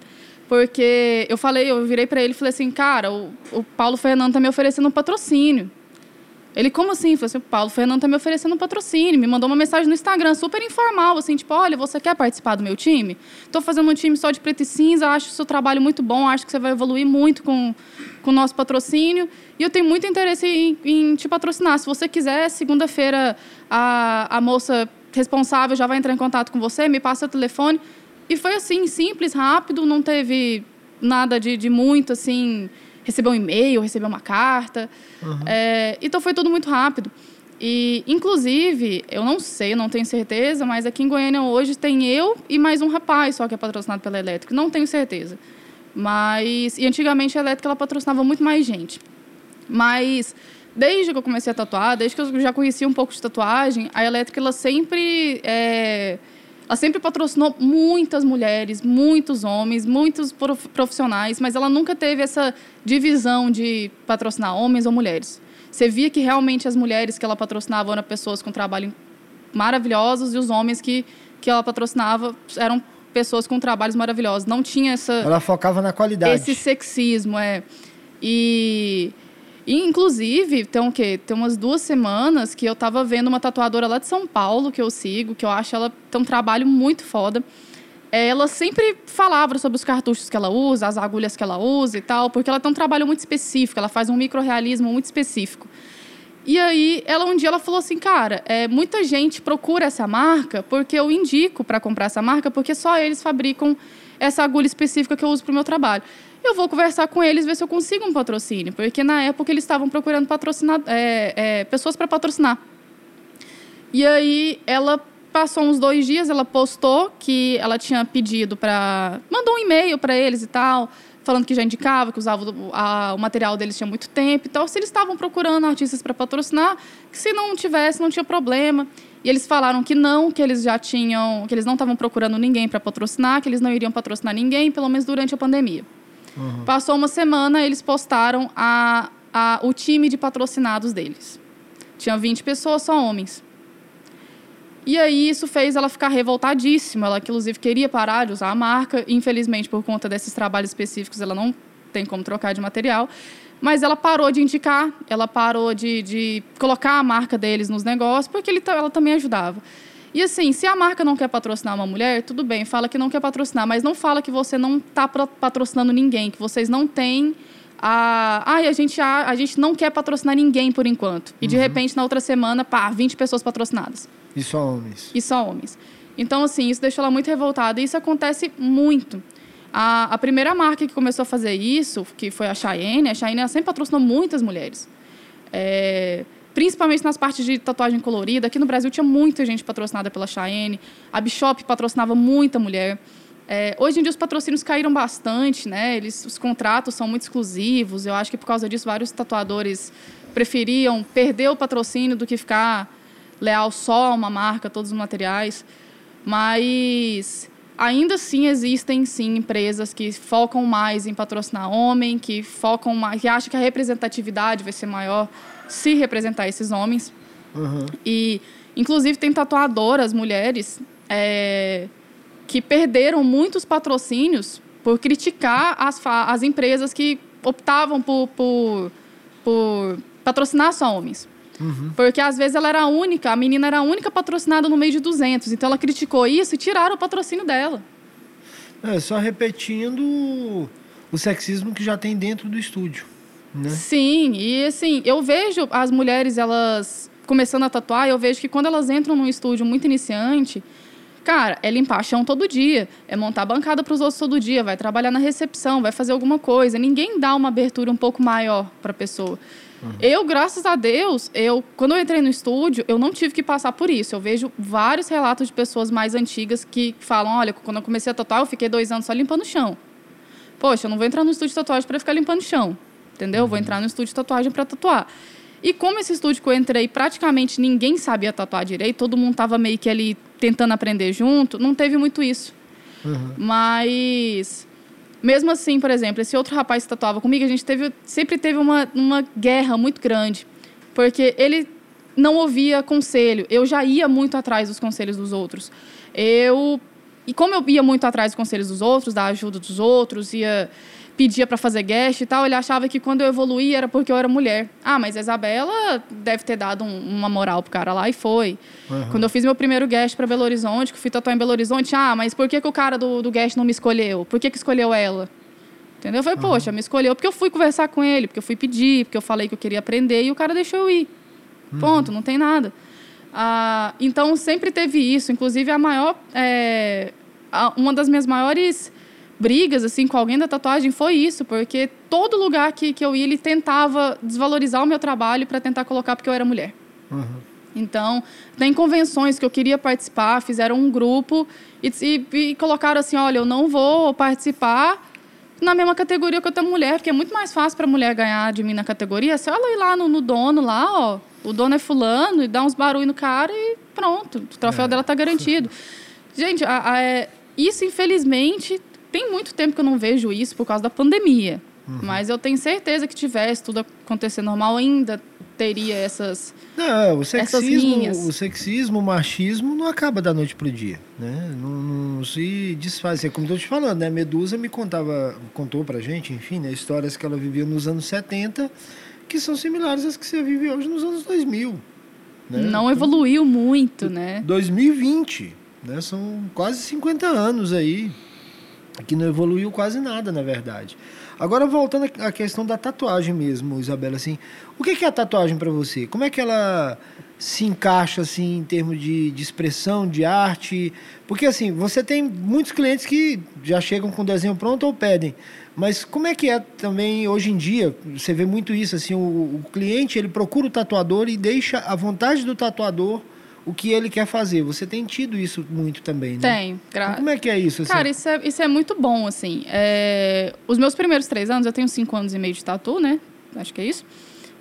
porque eu falei, eu virei para ele e falei assim, cara, o, o Paulo Fernando tá me oferecendo um patrocínio. Ele, como assim? Eu falei assim, o Paulo Fernando tá me oferecendo um patrocínio. Me mandou uma mensagem no Instagram, super informal, assim, tipo, olha, você quer participar do meu time? Estou fazendo um time só de preto e cinza, acho o seu trabalho muito bom, acho que você vai evoluir muito com, com o nosso patrocínio. E eu tenho muito interesse em, em te patrocinar. Se você quiser, segunda-feira, a, a moça responsável já vai entrar em contato com você, me passa o telefone. E foi assim, simples, rápido, não teve nada de, de muito, assim, receber um e-mail, receber uma carta. Uhum. É, então foi tudo muito rápido. E, inclusive, eu não sei, não tenho certeza, mas aqui em Goiânia hoje tem eu e mais um rapaz só que é patrocinado pela Elétrica. Não tenho certeza. Mas, e antigamente a Elétrica ela patrocinava muito mais gente. Mas desde que eu comecei a tatuar, desde que eu já conhecia um pouco de tatuagem, a Elétrica ela sempre é, ela sempre patrocinou muitas mulheres, muitos homens, muitos profissionais, mas ela nunca teve essa divisão de patrocinar homens ou mulheres. Você via que realmente as mulheres que ela patrocinava eram pessoas com trabalho maravilhosos e os homens que, que ela patrocinava eram pessoas com trabalhos maravilhosos. Não tinha essa. Ela focava na qualidade. Esse sexismo, é. E e, inclusive, tem o quê? Tem umas duas semanas que eu estava vendo uma tatuadora lá de São Paulo, que eu sigo, que eu acho ela tem um trabalho muito foda. Ela sempre falava sobre os cartuchos que ela usa, as agulhas que ela usa e tal, porque ela tem um trabalho muito específico, ela faz um microrealismo muito específico. E aí, ela um dia ela falou assim, cara, é, muita gente procura essa marca porque eu indico para comprar essa marca, porque só eles fabricam essa agulha específica que eu uso para o meu trabalho eu vou conversar com eles, ver se eu consigo um patrocínio. Porque na época eles estavam procurando patrocinar, é, é, pessoas para patrocinar. E aí ela passou uns dois dias, ela postou que ela tinha pedido para. mandou um e-mail para eles e tal, falando que já indicava, que usava o, a, o material deles tinha muito tempo e tal. Se eles estavam procurando artistas para patrocinar, que se não tivesse, não tinha problema. E eles falaram que não, que eles já tinham, que eles não estavam procurando ninguém para patrocinar, que eles não iriam patrocinar ninguém, pelo menos durante a pandemia. Uhum. Passou uma semana, eles postaram a, a, o time de patrocinados deles. Tinha 20 pessoas, só homens. E aí isso fez ela ficar revoltadíssima. Ela, inclusive, queria parar de usar a marca. Infelizmente, por conta desses trabalhos específicos, ela não tem como trocar de material. Mas ela parou de indicar, ela parou de, de colocar a marca deles nos negócios, porque ele, ela também ajudava. E assim, se a marca não quer patrocinar uma mulher, tudo bem, fala que não quer patrocinar, mas não fala que você não está patrocinando ninguém, que vocês não têm a. Ai, a gente, a, a gente não quer patrocinar ninguém por enquanto. E de uhum. repente, na outra semana, pá, 20 pessoas patrocinadas. E só homens. E só homens. Então, assim, isso deixou ela muito revoltada. E isso acontece muito. A, a primeira marca que começou a fazer isso, que foi a Cheyenne, a Cheyenne sempre patrocinou muitas mulheres. É, principalmente nas partes de tatuagem colorida. Aqui no Brasil tinha muita gente patrocinada pela Cheyenne. A Bishop patrocinava muita mulher. É, hoje em dia os patrocínios caíram bastante, né? Eles, os contratos são muito exclusivos. Eu acho que por causa disso vários tatuadores preferiam perder o patrocínio do que ficar leal só a uma marca, todos os materiais. Mas ainda assim existem sim empresas que focam mais em patrocinar homem, que focam mais, que acham que a representatividade vai ser maior se representar esses homens. Uhum. E inclusive tem tatuadoras mulheres é, que perderam muitos patrocínios por criticar as, as empresas que optavam por, por, por patrocinar só homens. Uhum. Porque às vezes ela era a única, a menina era a única patrocinada no meio de 200. Então ela criticou isso e tiraram o patrocínio dela. É, só repetindo o sexismo que já tem dentro do estúdio. Né? Sim, e assim, eu vejo as mulheres, elas começando a tatuar, eu vejo que quando elas entram num estúdio muito iniciante, cara, é limpar chão todo dia, é montar bancada para os outros todo dia, vai trabalhar na recepção, vai fazer alguma coisa. Ninguém dá uma abertura um pouco maior para a pessoa. Uhum. Eu, graças a Deus, eu quando eu entrei no estúdio, eu não tive que passar por isso. Eu vejo vários relatos de pessoas mais antigas que falam: olha, quando eu comecei a tatuar, eu fiquei dois anos só limpando o chão. Poxa, eu não vou entrar no estúdio de tatuagem para ficar limpando o chão. Entendeu? Vou entrar no estúdio de tatuagem para tatuar. E como esse estúdio que eu entrei, praticamente ninguém sabia tatuar direito, todo mundo estava meio que ali tentando aprender junto, não teve muito isso. Uhum. Mas mesmo assim, por exemplo, esse outro rapaz que tatuava comigo, a gente teve, sempre teve uma, uma guerra muito grande. Porque ele não ouvia conselho. Eu já ia muito atrás dos conselhos dos outros. Eu. E como eu ia muito atrás dos conselhos dos outros, da ajuda dos outros, ia pedia para fazer guest e tal, ele achava que quando eu evoluí era porque eu era mulher. Ah, mas a Isabela deve ter dado um, uma moral pro cara lá e foi. Uhum. Quando eu fiz meu primeiro guest para Belo Horizonte, que fui tatuar em Belo Horizonte, ah, mas por que, que o cara do, do guest não me escolheu? Por que, que escolheu ela? Entendeu? Eu falei, uhum. poxa, me escolheu porque eu fui conversar com ele, porque eu fui pedir, porque eu falei que eu queria aprender e o cara deixou eu ir. Uhum. Ponto, não tem nada. Ah, então sempre teve isso. Inclusive, a maior. É, a, uma das minhas maiores brigas assim com alguém da tatuagem foi isso, porque todo lugar que, que eu ia ele tentava desvalorizar o meu trabalho para tentar colocar porque eu era mulher. Uhum. Então, tem convenções que eu queria participar, fizeram um grupo e, e, e, colocaram assim, olha, eu não vou participar na mesma categoria que outra mulher, porque é muito mais fácil para a mulher ganhar de mim na categoria. Se ela ir lá no, no, dono, lá, ó, o dono é fulano, e dá uns barulhos no cara e pronto, o troféu é. dela está garantido. [LAUGHS] Gente, a, a, é, isso, infelizmente, tem muito tempo que eu não vejo isso por causa da pandemia. Uhum. Mas eu tenho certeza que tivesse tudo acontecer normal, ainda teria essas. Não, o sexismo, o sexismo, o machismo não acaba da noite pro dia, né? Não, não se desfaz. É como eu tô te falando, né? Medusa me contava, contou pra gente, enfim, né? histórias que ela vivia nos anos 70 que são similares às que você vive hoje nos anos 2000. Né? Não evoluiu muito, né? 2020, né? São quase 50 anos aí que não evoluiu quase nada, na verdade. Agora, voltando à questão da tatuagem mesmo, Isabela, assim, o que é a tatuagem para você? Como é que ela se encaixa, assim, em termos de, de expressão, de arte? Porque, assim, você tem muitos clientes que já chegam com o desenho pronto ou pedem, mas como é que é também hoje em dia? Você vê muito isso, assim, o, o cliente, ele procura o tatuador e deixa a vontade do tatuador o que ele quer fazer. Você tem tido isso muito também, né? Tenho. Gra... Então, como é que é isso? Assim? Cara, isso é, isso é muito bom, assim. É... Os meus primeiros três anos, eu tenho cinco anos e meio de tatu, né? Acho que é isso.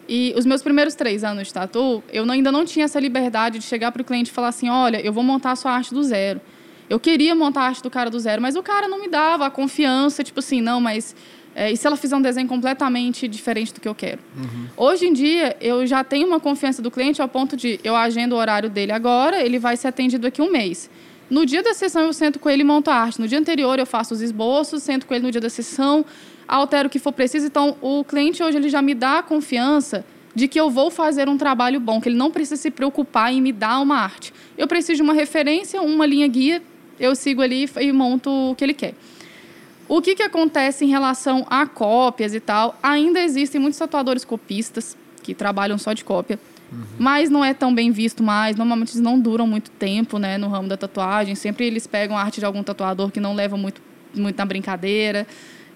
E os meus primeiros três anos de tatu, eu ainda não tinha essa liberdade de chegar para o cliente e falar assim, olha, eu vou montar a sua arte do zero. Eu queria montar a arte do cara do zero, mas o cara não me dava a confiança, tipo assim, não, mas é, e se ela fizer um desenho completamente diferente do que eu quero? Uhum. Hoje em dia, eu já tenho uma confiança do cliente ao ponto de eu agendo o horário dele agora, ele vai ser atendido aqui um mês. No dia da sessão eu sento com ele e monto a arte. No dia anterior eu faço os esboços, sento com ele no dia da sessão, altero o que for preciso. Então, o cliente hoje ele já me dá a confiança de que eu vou fazer um trabalho bom, que ele não precisa se preocupar em me dar uma arte. Eu preciso de uma referência, uma linha guia, eu sigo ali e monto o que ele quer. O que, que acontece em relação a cópias e tal? Ainda existem muitos tatuadores copistas que trabalham só de cópia, uhum. mas não é tão bem visto mais. Normalmente eles não duram muito tempo né, no ramo da tatuagem. Sempre eles pegam a arte de algum tatuador que não leva muito, muito na brincadeira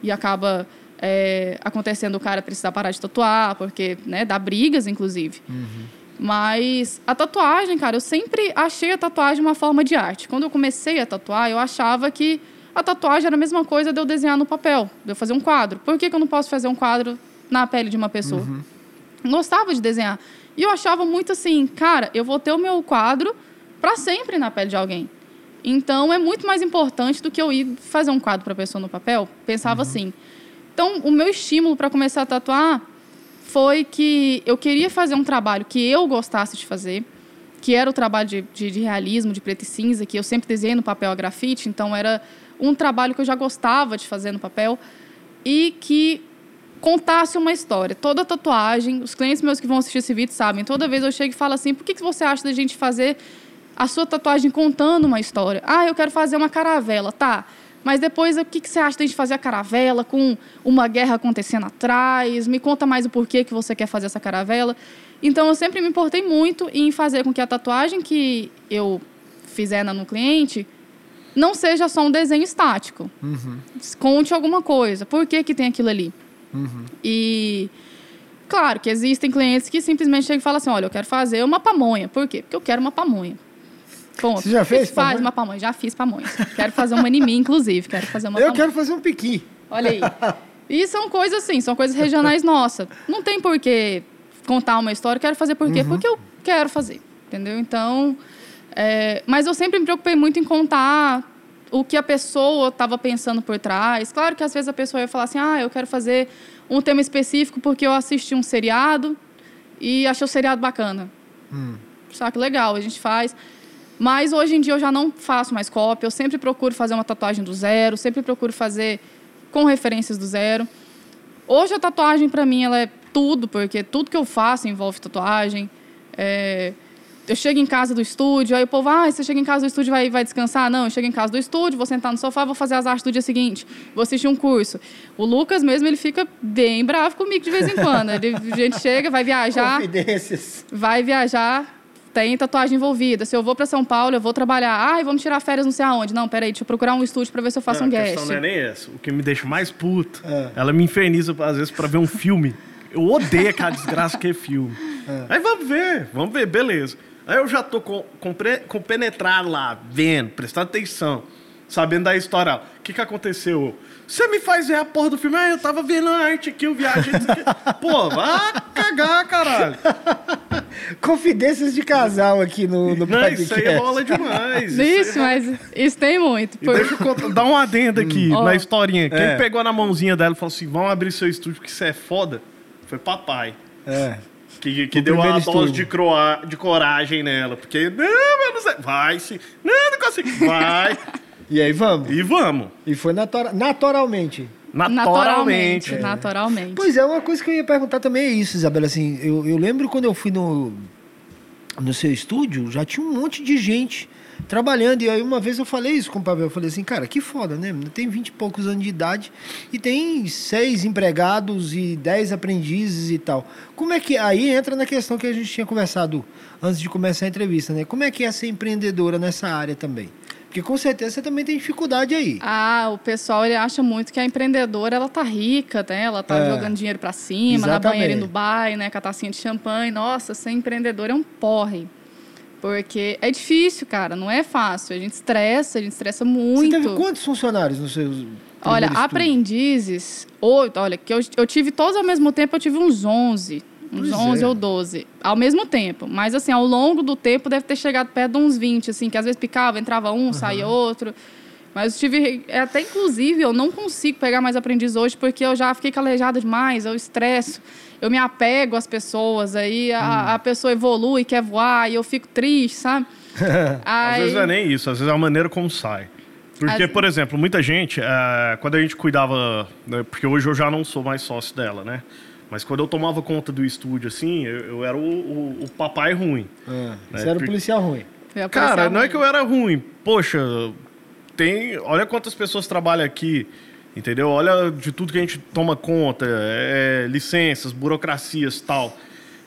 e acaba é, acontecendo o cara precisar parar de tatuar, porque né, dá brigas, inclusive. Uhum. Mas a tatuagem, cara, eu sempre achei a tatuagem uma forma de arte. Quando eu comecei a tatuar, eu achava que a tatuagem era a mesma coisa de eu desenhar no papel, de eu fazer um quadro. Por que, que eu não posso fazer um quadro na pele de uma pessoa? Uhum. Gostava de desenhar. E eu achava muito assim, cara, eu vou ter o meu quadro para sempre na pele de alguém. Então é muito mais importante do que eu ir fazer um quadro para a pessoa no papel. Pensava uhum. assim. Então o meu estímulo para começar a tatuar foi que eu queria fazer um trabalho que eu gostasse de fazer, que era o trabalho de, de, de realismo, de preto e cinza, que eu sempre desenhei no papel a grafite. Então era um trabalho que eu já gostava de fazer no papel e que contasse uma história. Toda tatuagem, os clientes meus que vão assistir esse vídeo sabem, toda vez eu chego e falo assim: por que, que você acha da gente fazer a sua tatuagem contando uma história? Ah, eu quero fazer uma caravela, tá. Mas depois, o que, que você acha de gente fazer a caravela com uma guerra acontecendo atrás? Me conta mais o porquê que você quer fazer essa caravela. Então, eu sempre me importei muito em fazer com que a tatuagem que eu fizer no cliente não seja só um desenho estático. Uhum. Conte alguma coisa. Por que, que tem aquilo ali? Uhum. E claro que existem clientes que simplesmente chegam e falam assim: olha, eu quero fazer uma pamonha. Por quê? Porque eu quero uma pamonha. Ponto. Você já fez? Faz uma pamonha. Já fiz pamonha. quero fazer uma mim, inclusive. Quero fazer uma Eu pamonha. quero fazer um piqui. Olha aí. [LAUGHS] E são coisas assim, são coisas regionais nossas. Não tem por que contar uma história. Quero fazer por quê? Uhum. Porque eu quero fazer. Entendeu? Então, é, mas eu sempre me preocupei muito em contar o que a pessoa estava pensando por trás. Claro que às vezes a pessoa ia falar assim: ah, eu quero fazer um tema específico porque eu assisti um seriado e achei o seriado bacana. Hum. Que legal, a gente faz. Mas hoje em dia eu já não faço mais cópia, eu sempre procuro fazer uma tatuagem do zero, sempre procuro fazer com referências do zero. Hoje a tatuagem para mim ela é tudo, porque tudo que eu faço envolve tatuagem. É, eu chego em casa do estúdio, aí o povo, ah, você chega em casa do estúdio vai vai descansar? Não, eu chego em casa do estúdio, vou sentar no sofá, vou fazer as artes do dia seguinte, vou assistir um curso. O Lucas mesmo, ele fica bem bravo comigo de vez em quando. Ele, a gente chega, vai viajar. Confidências. Vai viajar, tem tatuagem envolvida. Se eu vou para São Paulo, eu vou trabalhar. Ai, vamos tirar férias não sei aonde. Não, peraí, deixa eu procurar um estúdio para ver se eu faço não, um guest. A questão não é nem essa. O que me deixa mais puto, é. ela me inferniza às vezes para ver um filme. Eu odeio aquela desgraça que é filme. É. Aí vamos ver, vamos ver, beleza. Aí eu já tô com, com, compenetrado lá, vendo, prestando atenção, sabendo da história. O que, que aconteceu? Você me faz ver a porra do filme. Ah, eu tava vendo a arte aqui, eu viajei. Pô, vá cagar, caralho. [LAUGHS] Confidências de casal aqui no, no Não, podcast. isso aí rola demais. Isso, isso mas isso tem muito. Por... Deixa eu dar um adendo aqui hum. na historinha. Quem é. pegou na mãozinha dela e falou assim: vamos abrir seu estúdio que isso é foda, foi papai. É. Que, que deu uma dose de, croa, de coragem nela. Porque, não, eu não sei. Vai sim. Não, não consigo. Vai. [LAUGHS] e aí vamos. E vamos. E foi natura, naturalmente. Naturalmente. Naturalmente. Pois é, uma coisa que eu ia perguntar também é isso, Isabela. Assim, eu, eu lembro quando eu fui no, no seu estúdio, já tinha um monte de gente trabalhando. E aí uma vez eu falei isso com o Pavel, eu falei assim, cara, que foda, né? Tem vinte e poucos anos de idade e tem seis empregados e dez aprendizes e tal. Como é que aí entra na questão que a gente tinha conversado antes de começar a entrevista, né? Como é que é ser empreendedora nessa área também? Porque com certeza você também tem dificuldade aí. Ah, o pessoal ele acha muito que a empreendedora ela tá rica, né? Ela tá é, jogando dinheiro para cima, exatamente. na banheira em Dubai, né? Com a tacinha de champanhe. Nossa, ser empreendedor é um porre. Porque é difícil, cara, não é fácil. A gente estressa, a gente estressa muito. Você teve quantos funcionários nos seus. Olha, aprendizes, oito, olha, que eu, eu tive todos ao mesmo tempo, eu tive uns 11. Uns pois 11 é. ou 12, ao mesmo tempo. Mas, assim, ao longo do tempo deve ter chegado perto de uns 20, assim, que às vezes picava, entrava um, uhum. saía outro. Mas eu tive. É, até inclusive, eu não consigo pegar mais aprendiz hoje porque eu já fiquei calejada demais, eu estresso eu me apego às pessoas, aí a, hum. a pessoa evolui, quer voar, e eu fico triste, sabe? [LAUGHS] Às vezes não é nem isso, às vezes é a maneira como sai. Porque, por exemplo, muita gente, uh, quando a gente cuidava, né, porque hoje eu já não sou mais sócio dela, né? Mas quando eu tomava conta do estúdio, assim, eu, eu era o, o, o, papai ruim. É, né? Você era o policial ruim. Cara, não é que eu era ruim. Poxa, tem. Olha quantas pessoas trabalham aqui. Entendeu? Olha de tudo que a gente toma conta, é, licenças, burocracias tal.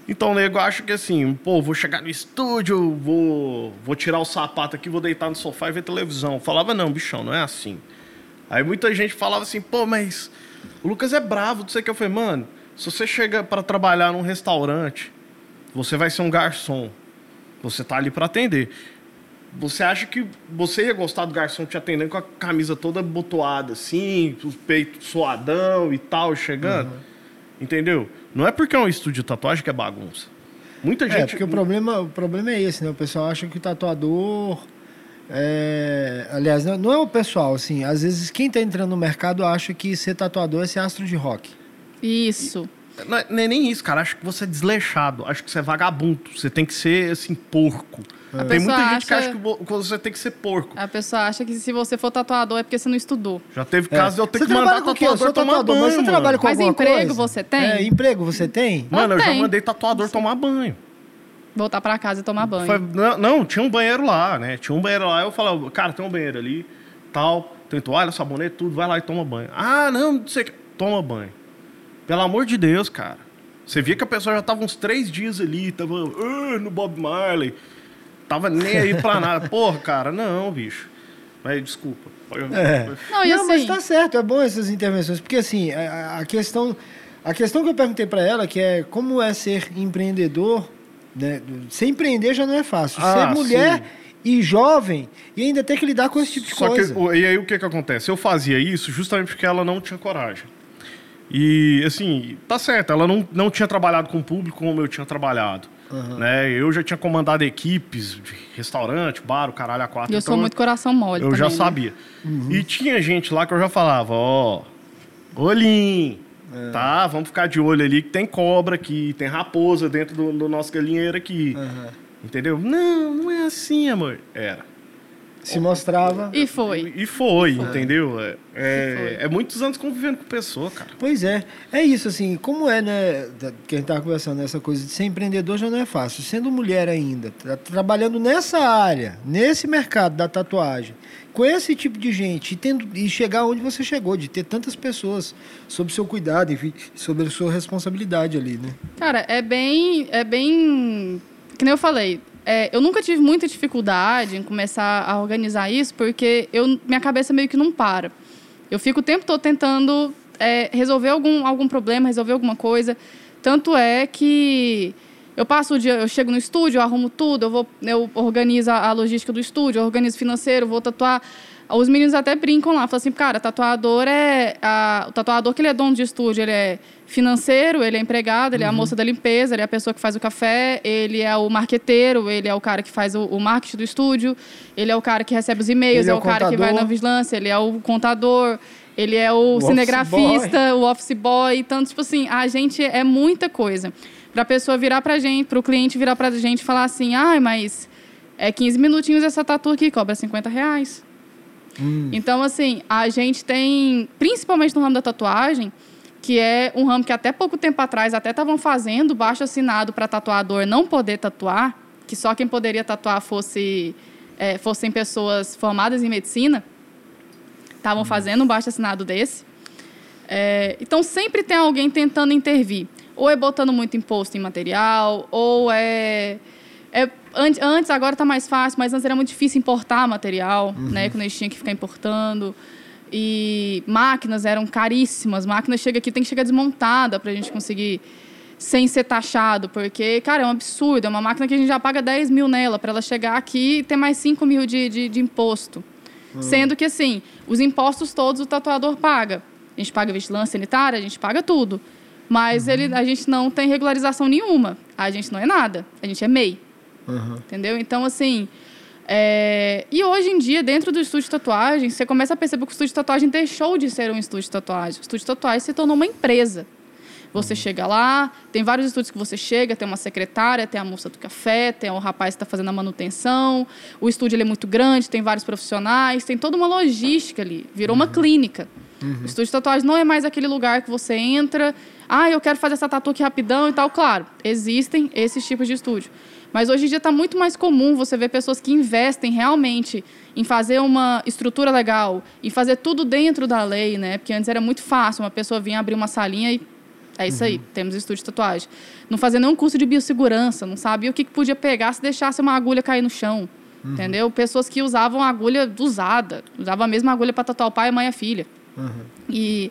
Então o nego acha que assim, pô, vou chegar no estúdio, vou, vou tirar o sapato aqui, vou deitar no sofá e ver televisão. Falava, não, bichão, não é assim. Aí muita gente falava assim, pô, mas o Lucas é bravo, não sei o que. Eu falei, mano, se você chega para trabalhar num restaurante, você vai ser um garçom. Você tá ali para atender. Você acha que você ia gostar do garçom te atendendo com a camisa toda botoada, assim, os peitos suadão e tal, chegando? Uhum. Entendeu? Não é porque é um estúdio de tatuagem que é bagunça. Muita é, gente. É, porque o problema, o problema é esse, né? O pessoal acha que o tatuador. É... Aliás, não é o pessoal, assim. Às vezes quem está entrando no mercado acha que ser tatuador é ser astro de rock. Isso. Não é, não é nem isso, cara. Acho que você é desleixado. Acho que você é vagabundo. Você tem que ser, assim, porco. A tem muita gente acha... que acha que você tem que ser porco. A pessoa acha que se você for tatuador é porque você não estudou. Já teve caso é. de eu ter você que mandar tatuador tomar tatuador, banho, Mas você trabalha com Mas emprego coisa? você tem? É, emprego você tem? Mano, eu, eu já mandei tatuador tomar banho. Voltar pra casa e tomar banho. Foi, não, não, tinha um banheiro lá, né? Tinha um banheiro lá. Eu falava, cara, tem um banheiro ali, tal. Tem toalha, sabonete, tudo. Vai lá e toma banho. Ah, não, não sei o que. Toma banho. Pelo amor de Deus, cara. Você via que a pessoa já tava uns três dias ali, tava uh, no Bob Marley. Tava nem aí pra nada. [LAUGHS] Porra, cara, não, bicho. Mas desculpa. É. Não, não assim... mas tá certo, é bom essas intervenções, porque assim, a, a questão. A questão que eu perguntei para ela, que é como é ser empreendedor, né? Ser empreender já não é fácil. Ah, ser mulher sim. e jovem e ainda ter que lidar com esse tipo de Só coisa. Que, e aí o que que acontece? Eu fazia isso justamente porque ela não tinha coragem. E, assim, tá certo, ela não, não tinha trabalhado com o público como eu tinha trabalhado. Uhum. Né? Eu já tinha comandado equipes de restaurante, bar, o caralho a quatro. Eu então, sou muito coração mole. Eu também, já né? sabia. Uhum. E tinha gente lá que eu já falava, ó, olhinho, é. tá? Vamos ficar de olho ali que tem cobra aqui, tem raposa dentro do, do nosso galinheiro aqui. Uhum. Entendeu? Não, não é assim, amor. Era se mostrava. E foi. E foi, entendeu? É, é, é, muitos anos convivendo com pessoa, cara. Pois é. É isso, assim, como é, né? Que a gente tava conversando, essa coisa de ser empreendedor já não é fácil. Sendo mulher ainda, tá trabalhando nessa área, nesse mercado da tatuagem, com esse tipo de gente, e, tendo, e chegar onde você chegou, de ter tantas pessoas sob seu cuidado, enfim, sobre a sua responsabilidade ali, né? Cara, é bem. É bem. Que nem eu falei, é, eu nunca tive muita dificuldade em começar a organizar isso, porque eu, minha cabeça meio que não para. Eu fico o tempo todo tentando é, resolver algum, algum problema, resolver alguma coisa. Tanto é que eu passo o dia, eu chego no estúdio, eu arrumo tudo, eu, vou, eu organizo a logística do estúdio, eu organizo financeiro, vou tatuar. Os meninos até brincam lá, falam assim, cara, tatuador é. A, o tatuador que ele é dono de estúdio, ele é financeiro, ele é empregado, ele uhum. é a uhum. moça da limpeza, ele é a pessoa que faz o café, ele é o marqueteiro, ele é o cara que faz o, o marketing do estúdio, ele é o cara que recebe os e-mails, é, é, o, cara que vai na vigilância, ele é o contador, ele é o, o cinegrafista, o office boy. Então, tipo assim, a gente é muita coisa. Para a pessoa virar para a gente, para o cliente virar para a gente e falar assim, ai, ah, mas é 15 minutinhos essa tatu aqui, cobra 50 reais. Hum. Então, assim, a gente tem, principalmente no ramo da tatuagem, que é um ramo que até pouco tempo atrás até estavam fazendo baixo assinado para tatuador não poder tatuar, que só quem poderia tatuar fosse é, fossem pessoas formadas em medicina, estavam hum. fazendo um baixo assinado desse. É, então sempre tem alguém tentando intervir, ou é botando muito imposto em material, ou é é, antes, agora está mais fácil, mas antes era muito difícil importar material, uhum. né? Quando a gente tinha que ficar importando. E máquinas eram caríssimas. Máquina chega aqui, tem que chegar desmontada para a gente conseguir sem ser taxado, porque, cara, é um absurdo. É uma máquina que a gente já paga 10 mil nela, para ela chegar aqui e ter mais 5 mil de, de, de imposto. Uhum. Sendo que, assim, os impostos todos o tatuador paga. A gente paga vigilância sanitária, a gente paga tudo. Mas uhum. ele, a gente não tem regularização nenhuma. A gente não é nada. A gente é MEI. Uhum. Entendeu? Então, assim. É... E hoje em dia, dentro do estúdio de tatuagem, você começa a perceber que o estúdio de tatuagem deixou de ser um estúdio de tatuagem. O estúdio de tatuagem se tornou uma empresa. Você uhum. chega lá, tem vários estúdios que você chega, tem uma secretária, tem a moça do café, tem o rapaz que está fazendo a manutenção. O estúdio é muito grande, tem vários profissionais, tem toda uma logística ali. Virou uhum. uma clínica. Uhum. O estúdio de tatuagem não é mais aquele lugar que você entra, ah, eu quero fazer essa tatu aqui rapidão e tal. Claro, existem esses tipos de estúdio. Mas hoje em dia está muito mais comum você ver pessoas que investem realmente em fazer uma estrutura legal, em fazer tudo dentro da lei, né? Porque antes era muito fácil, uma pessoa vinha abrir uma salinha e é isso uhum. aí, temos estúdio de tatuagem. Não fazer nenhum curso de biossegurança, não sabia o que, que podia pegar se deixasse uma agulha cair no chão. Uhum. Entendeu? Pessoas que usavam agulha usada, usavam a mesma agulha para tatuar o pai, a mãe e a filha. Uhum. E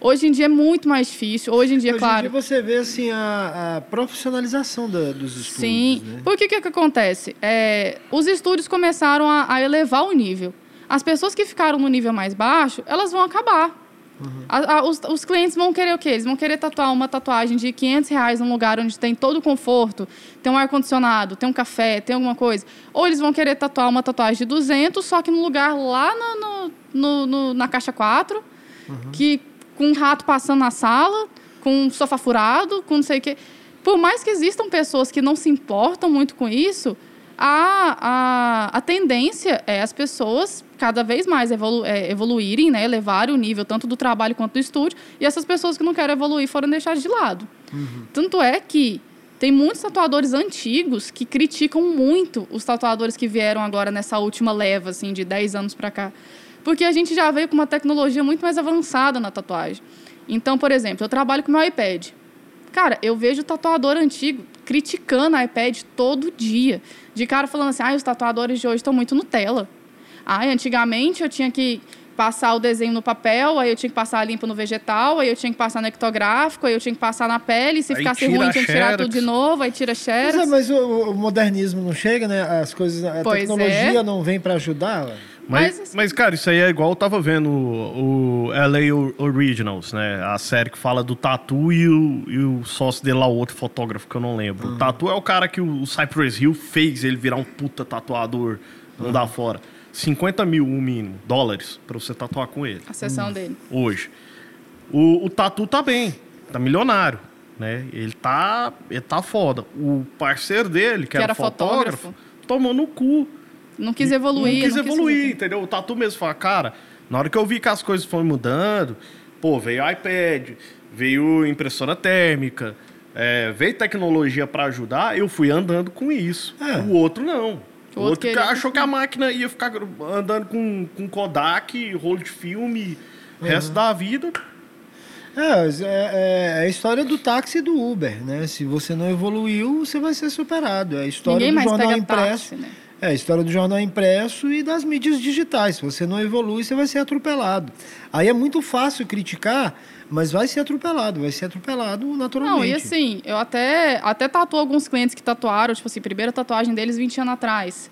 hoje em dia é muito mais difícil. Hoje em dia, hoje claro. Hoje em dia você vê assim, a, a profissionalização da, dos estudos. Sim. Né? Por que, que, que acontece? É, os estúdios começaram a, a elevar o nível. As pessoas que ficaram no nível mais baixo, elas vão acabar. Uhum. A, os, os, clientes vão querer o quê? Eles vão querer tatuar uma tatuagem de 500 reais num lugar onde tem todo o conforto, tem um ar-condicionado, tem um café, tem alguma coisa. Ou eles vão querer tatuar uma tatuagem de 200, só que no lugar lá no, no, no, na caixa 4, uhum. que, com um rato passando na sala, com um sofá furado, com não sei o quê. Por mais que existam pessoas que não se importam muito com isso, a, a, a tendência é as pessoas cada vez mais evolu é, evoluírem, né, elevarem o nível tanto do trabalho quanto do estúdio, e essas pessoas que não querem evoluir foram deixadas de lado. Uhum. Tanto é que tem muitos tatuadores antigos que criticam muito os tatuadores que vieram agora nessa última leva, assim, de 10 anos para cá. Porque a gente já veio com uma tecnologia muito mais avançada na tatuagem. Então, por exemplo, eu trabalho com meu iPad. Cara, eu vejo tatuador antigo criticando o iPad todo dia. De cara falando assim, ah, os tatuadores de hoje estão muito Nutella. Ah, antigamente eu tinha que passar o desenho no papel, aí eu tinha que passar limpo no vegetal, aí eu tinha que passar no ectográfico, aí eu tinha que passar na pele, se aí ficasse ruim tinha que tirar tudo de novo, aí tira xerox. Mas, é, mas o, o, modernismo não chega, né? As coisas, a pois tecnologia é. não vem para ajudar. Mas, mas, mas, cara, isso aí é igual eu tava vendo o, o LA Originals, né? A série que fala do Tatu e o, e o sócio dele lá, o outro fotógrafo que eu não lembro. Uhum. O Tatu é o cara que o Cypress Hill fez ele virar um puta tatuador, não uhum. dá fora. 50 mil, o mínimo, dólares, para você tatuar com ele. A sessão hum. dele. Hoje. O, o Tatu tá bem, tá milionário, né? Ele tá, ele tá foda. O parceiro dele, que, que era, era fotógrafo, fotógrafo, tomou no cu. Não quis evoluir. Não quis não evoluir, quis... entendeu? O Tatu mesmo fala, cara, na hora que eu vi que as coisas foram mudando, pô, veio iPad, veio impressora térmica, é, veio tecnologia para ajudar, eu fui andando com isso. É. O outro não. O outro, outro achou que a máquina ia ficar andando com, com Kodak, rolo de filme, uhum. resto da vida. É, é, é, a história do táxi e do Uber, né? Se você não evoluiu, você vai ser superado. É a história Ninguém do jornal impresso. Táxi, né? É a história do jornal impresso e das mídias digitais. Se você não evolui, você vai ser atropelado. Aí é muito fácil criticar, mas vai ser atropelado, vai ser atropelado naturalmente. Não, e assim, eu até, até tatuo alguns clientes que tatuaram, tipo assim, primeira tatuagem deles 20 anos atrás.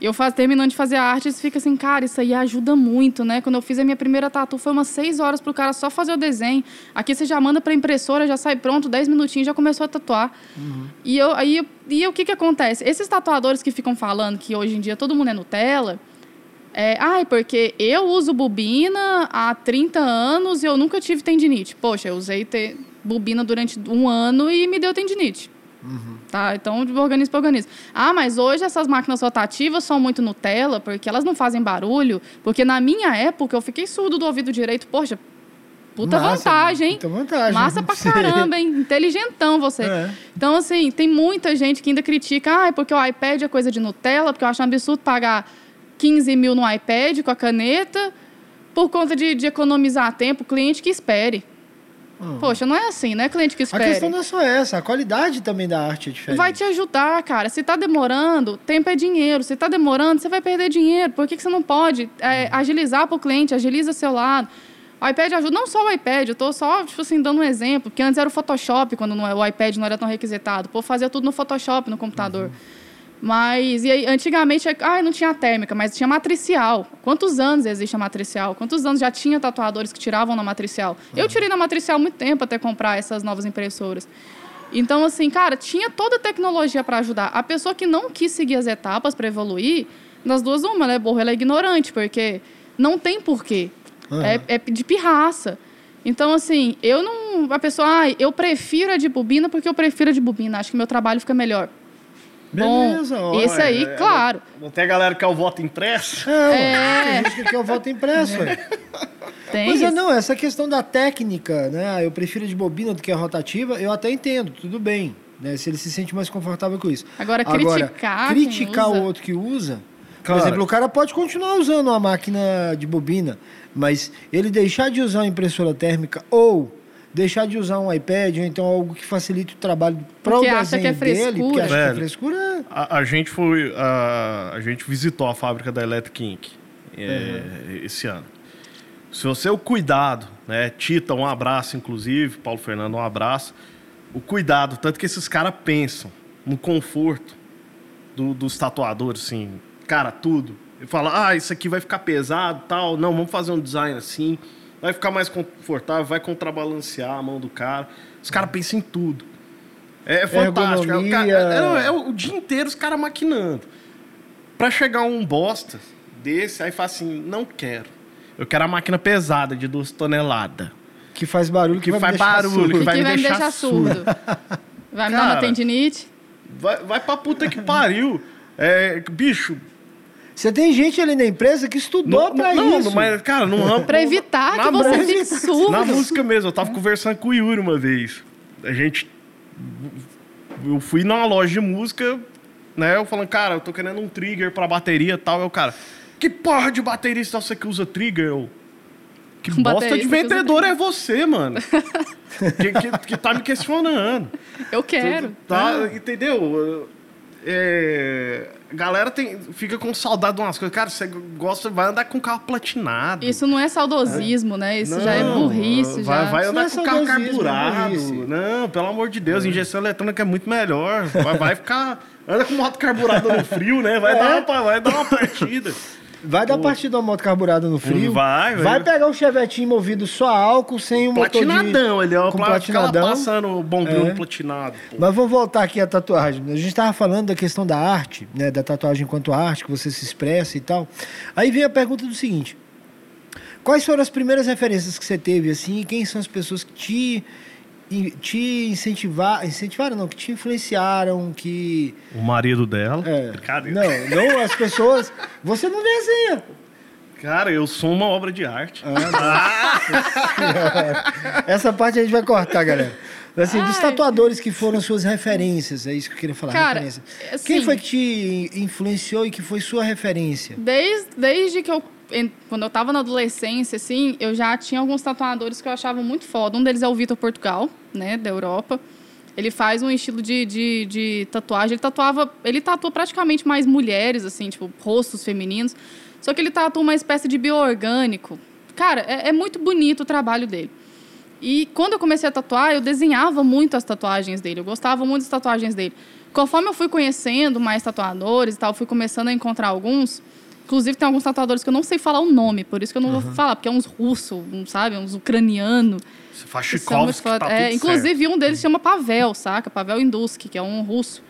Eu faz, terminando de fazer a arte, eles ficam assim, cara, isso aí ajuda muito, né? Quando eu fiz a minha primeira tatu, foi umas seis horas para o cara só fazer o desenho. Aqui você já manda para impressora, já sai pronto, dez minutinhos, já começou a tatuar. Uhum. E, eu, aí, e o que, que acontece? Esses tatuadores que ficam falando que hoje em dia todo mundo é Nutella, é, ai, porque eu uso bobina há 30 anos e eu nunca tive tendinite. Poxa, eu usei te, bobina durante um ano e me deu tendinite. Uhum. Tá? Então, de organismo para organismo. Ah, mas hoje essas máquinas rotativas são muito Nutella, porque elas não fazem barulho. Porque na minha época eu fiquei surdo do ouvido direito. Poxa, puta Massa, vantagem, hein? Puta vantagem. Massa pra caramba, hein? Inteligentão você. É. Então, assim, tem muita gente que ainda critica. Ah, porque o iPad é coisa de Nutella, porque eu acho um absurdo pagar 15 mil no iPad com a caneta por conta de, de economizar tempo. Cliente que espere. Hum. Poxa, não é assim, né, cliente que espera. A questão não é só essa, a qualidade também da arte é diferente. Vai te ajudar, cara. Se tá demorando, tempo é dinheiro. Se tá demorando, você vai perder dinheiro. Por que, que você não pode é, agilizar para o cliente, agiliza seu lado? O iPad ajuda, não só o iPad, eu tô só, tipo assim, dando um exemplo, porque antes era o Photoshop, quando não, é, o iPad não era tão requisitado. Pô, fazia tudo no Photoshop, no computador. Uhum. Mas, e aí, antigamente, ah, não tinha térmica, mas tinha matricial. Quantos anos existe a matricial? Quantos anos já tinha tatuadores que tiravam na matricial? Uhum. Eu tirei na matricial muito tempo até comprar essas novas impressoras. Então, assim, cara, tinha toda a tecnologia para ajudar. A pessoa que não quis seguir as etapas para evoluir, das duas, uma, ela é burra, ela é ignorante, porque não tem porquê. Uhum. É, é de pirraça. Então, assim, eu não. A pessoa, ah, eu prefiro a de bobina porque eu prefiro a de bobina. Acho que meu trabalho fica melhor. Beleza, Bom, esse aí, é, claro. Não tem a galera que quer o voto impresso? É, é. tem gente que quer o voto impresso. É. [LAUGHS] Tem Mas é, não, essa questão da técnica, né? Eu prefiro de bobina do que a rotativa, eu até entendo, tudo bem. Né? Se ele se sente mais confortável com isso. Agora, criticar. Agora, criticar o outro que usa. Claro. Por exemplo, o cara pode continuar usando uma máquina de bobina, mas ele deixar de usar uma impressora térmica ou deixar de usar um iPad ou então algo que facilite o trabalho para o desenho que é dele, porque acha Velho, que é frescura. A, a, gente foi, a, a, gente visitou a fábrica da Electric Inc. É, uhum. esse ano. Se você o cuidado, né? Tita, um abraço, inclusive, Paulo Fernando, um abraço. O cuidado, tanto que esses caras pensam no conforto do, dos tatuadores, assim, cara, tudo. Ele fala, ah, isso aqui vai ficar pesado tal. Não, vamos fazer um design assim vai ficar mais confortável, vai contrabalancear a mão do cara. Os caras pensam em tudo. É, é fantástico. É, o, cara, é, é, o dia inteiro os caras maquinando. Para chegar um bosta desse, aí fala assim: não quero. Eu quero a máquina pesada de duas toneladas. Que faz barulho, que, que faz barulho, surdo. que vai, que me, vai deixar me deixar surdo. vai me dar uma tendinite. Vai, vai pra puta que pariu. É, bicho, você tem gente ali na empresa que estudou não, pra não, isso. Não, mas, cara, não [LAUGHS] ramo. pra evitar que você música, fique surdo. Na música mesmo, eu tava conversando com o Yuri uma vez. A gente. Eu fui numa loja de música, né? Eu falando, cara, eu tô querendo um trigger pra bateria e tal. É o cara, que porra de baterista você que usa trigger? Eu, que um bosta de vendedor é você, mano. [LAUGHS] que, que, que, tá me questionando. Eu quero. Tá, ah. entendeu? É, galera tem, fica com saudade de umas coisas. Cara, você gosta, vai andar com carro platinado. Isso não é saudosismo, é. né? Isso não, já é burrice. Vai, já. vai andar é com carro carburado. É não, pelo amor de Deus, é. injeção eletrônica é muito melhor. Vai, vai ficar. Anda com moto carburada no frio, né? Vai, dar, uma, vai dar uma partida. Vai dar partida da moto carburada no frio. Vai, vai. Vai pegar um chevetinho movido só a álcool, sem o platinadão, motor de... ele é o platinadão. passando o bombinho é. platinado. Pô. Mas vamos voltar aqui à tatuagem. A gente estava falando da questão da arte, né, da tatuagem enquanto arte, que você se expressa e tal. Aí vem a pergunta do seguinte: Quais foram as primeiras referências que você teve assim, e quem são as pessoas que te te incentivar, incentivaram não, que te influenciaram, que o marido dela. É, não, não as pessoas. Você não desenha. Cara, eu sou uma obra de arte. Ah, [LAUGHS] Essa parte a gente vai cortar, galera. Assim, dos tatuadores que foram suas referências, é isso que eu queria falar. Cara, assim, Quem foi que te influenciou e que foi sua referência? Desde, desde que eu quando eu estava na adolescência, assim, eu já tinha alguns tatuadores que eu achava muito foda. Um deles é o Vitor Portugal, né, da Europa. Ele faz um estilo de, de, de, tatuagem. Ele tatuava, ele tatua praticamente mais mulheres, assim, tipo, rostos femininos. Só que ele tatua uma espécie de bioorgânico. Cara, é, é muito bonito o trabalho dele. E quando eu comecei a tatuar, eu desenhava muito as tatuagens dele. Eu gostava muito das tatuagens dele. Conforme eu fui conhecendo mais tatuadores e tal, fui começando a encontrar alguns Inclusive, tem alguns tatuadores que eu não sei falar o nome, por isso que eu não uhum. vou falar, porque é uns russos, um, sabe? Uns ucranianos. Você faz Chikovski, tá é, Inclusive, certo. um deles chama Pavel, saca? Pavel Induski, que é um russo.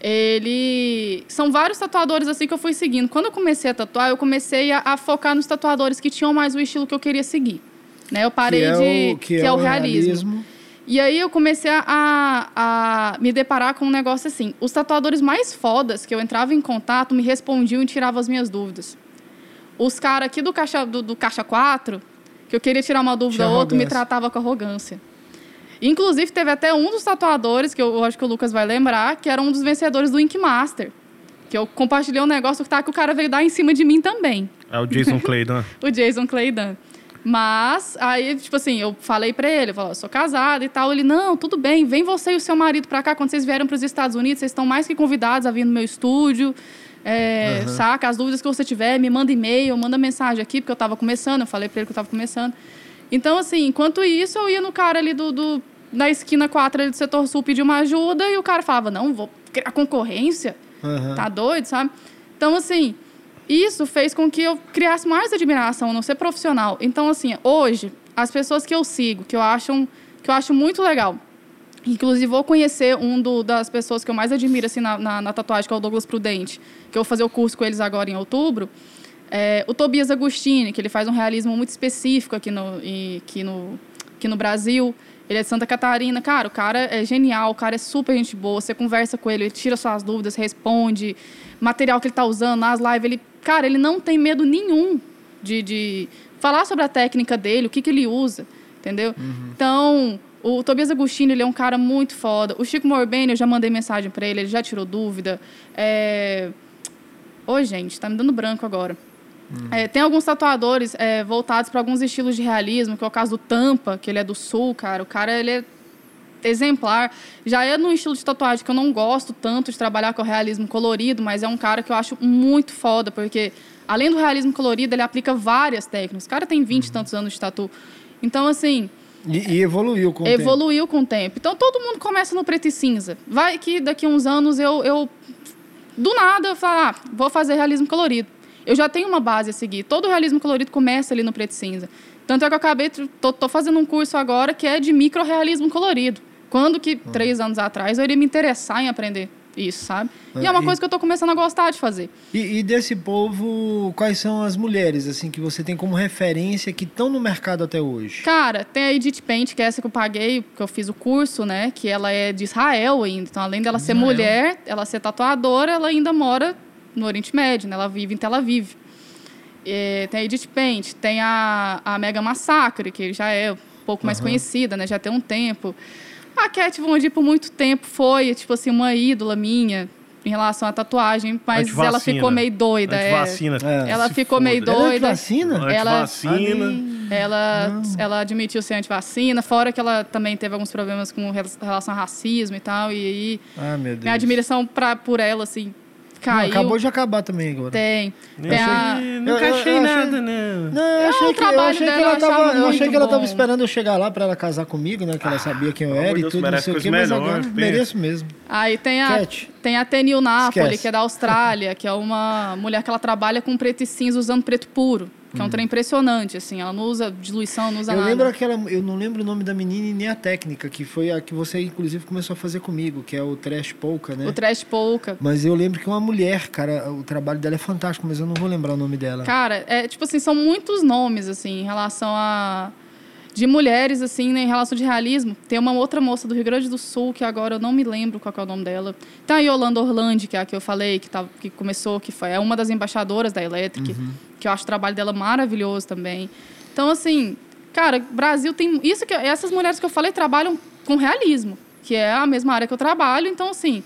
Ele... São vários tatuadores assim que eu fui seguindo. Quando eu comecei a tatuar, eu comecei a, a focar nos tatuadores que tinham mais o estilo que eu queria seguir. Né? Eu parei que é de... O, que, que é, é, o realismo. realismo. E aí eu comecei a, a me deparar com um negócio assim. Os tatuadores mais fodas que eu entrava em contato me respondiam e tiravam as minhas dúvidas. Os caras aqui do caixa, do, do, caixa 4, que eu queria tirar uma dúvida ou outra, me tratava com arrogância. Inclusive, teve até um dos tatuadores, que eu acho que o Lucas vai lembrar, que era um dos vencedores do Ink Master. Que eu compartilhei um negócio que, tá, que o cara veio dar em cima de mim também. É o Jason [LAUGHS] Claydan. o Jason Claydan. Mas, aí, tipo assim, eu falei pra ele, eu falei, sou casada e tal. Ele, não, tudo bem, vem você e o seu marido pra cá. Quando vocês vieram pros Estados Unidos, vocês estão mais que convidados a vir no meu estúdio. É, uhum. Saca? As dúvidas que você tiver, me manda e-mail, manda mensagem aqui, porque eu tava começando. Eu falei pra ele que eu tava começando. Então, assim, enquanto isso, eu ia no cara ali do, do na esquina 4 ali do setor sul pedir uma ajuda e o cara falava, não, vou criar concorrência. Uhum. Tá doido, sabe? Então, assim, isso fez com que eu criasse mais admiração, não ser profissional. Então, assim, hoje, as pessoas que eu sigo, que eu acho, que eu acho muito legal, inclusive vou conhecer um do, das pessoas que eu mais admiro assim, na, na, na, tatuagem, que é o Douglas Prudente, que eu vou fazer o curso com eles agora em outubro. É, o Tobias Agostini, que ele faz um realismo muito específico aqui no, aqui no, aqui no Brasil. Ele é de Santa Catarina. Cara, o cara é genial, o cara é super gente boa. Você conversa com ele, ele tira suas dúvidas, responde. Material que ele está usando nas lives, ele... Cara, ele não tem medo nenhum de, de falar sobre a técnica dele, o que, que ele usa, entendeu? Uhum. Então, o Tobias Agostini, ele é um cara muito foda. O Chico Morbeni, eu já mandei mensagem para ele, ele já tirou dúvida. É... Oi, gente, tá me dando branco agora. Uhum. É, tem alguns tatuadores é, voltados para alguns estilos de realismo, que é o caso do Tampa, que ele é do Sul, cara. O cara, ele é exemplar. Já é num estilo de tatuagem que eu não gosto tanto de trabalhar com o realismo colorido, mas é um cara que eu acho muito foda, porque além do realismo colorido, ele aplica várias técnicas. O cara tem 20 e tantos anos de tatu. Então, assim. E, e evoluiu com o tempo. Evoluiu com o tempo. Então, todo mundo começa no preto e cinza. Vai que daqui a uns anos eu. eu do nada, eu falo, ah, vou fazer realismo colorido. Eu já tenho uma base a seguir. Todo realismo colorido começa ali no preto e cinza. Tanto é que eu acabei, tô, tô fazendo um curso agora que é de microrealismo colorido. Quando que, uhum. três anos atrás, eu iria me interessar em aprender isso, sabe? E é uma e, coisa que eu estou começando a gostar de fazer. E, e, desse povo, quais são as mulheres, assim, que você tem como referência que estão no mercado até hoje? Cara, tem a Edith Paint, que é essa que eu paguei, que eu fiz o curso, né? Que ela é de Israel ainda. Então, além dela Israel. ser mulher, ela ser tatuadora, ela ainda mora no Oriente Médio, né? Ela vive em Tel Aviv. E, tem a Edith Paint, tem a, a Mega Massacre, que já é um pouco mais uhum. conhecida, né? Já tem um tempo. A Cat Von D por muito tempo foi, tipo assim, uma ídola minha em relação à tatuagem, mas ela ficou meio doida. É. Antivacina. É. Ela ficou meio doida. Ela é antivacina? Ela, antivacina. Ela, ela admitiu ser antivacina, fora que ela também teve alguns problemas com relação a racismo e tal, e aí... Ah, meu Deus. Minha admiração pra, por ela, assim, caiu. Não, acabou de acabar também agora. Tem. tem a... Nunca achei nada, não. Não, eu achei que, eu achei que ela tava, eu achei que ela tava esperando eu chegar lá pra ela casar comigo, né? Que ela sabia quem eu ah, era e tudo, não sei o que, mas agora mereço mesmo. Aí tem a, Cat. tem a Tenil Napoli, que é da Austrália, que é uma mulher que ela trabalha com preto e cinza usando preto puro. Que é um trem impressionante, assim. Ela não usa diluição, não usa eu nada. Lembro aquela, eu não lembro o nome da menina e nem a técnica, que foi a que você, inclusive, começou a fazer comigo, que é o Trash Polka, né? O Trash Polka. Mas eu lembro que é uma mulher, cara, o trabalho dela é fantástico, mas eu não vou lembrar o nome dela. Cara, é tipo assim, são muitos nomes, assim, em relação a de mulheres, assim, né, em relação de realismo. Tem uma outra moça do Rio Grande do Sul, que agora eu não me lembro qual é o nome dela. Tem a Yolanda Orlandi, que é a que eu falei, que, tá, que começou, que foi, é uma das embaixadoras da Electric, uhum. que eu acho o trabalho dela maravilhoso também. Então, assim, cara, Brasil tem... Isso que essas mulheres que eu falei trabalham com realismo, que é a mesma área que eu trabalho. Então, assim,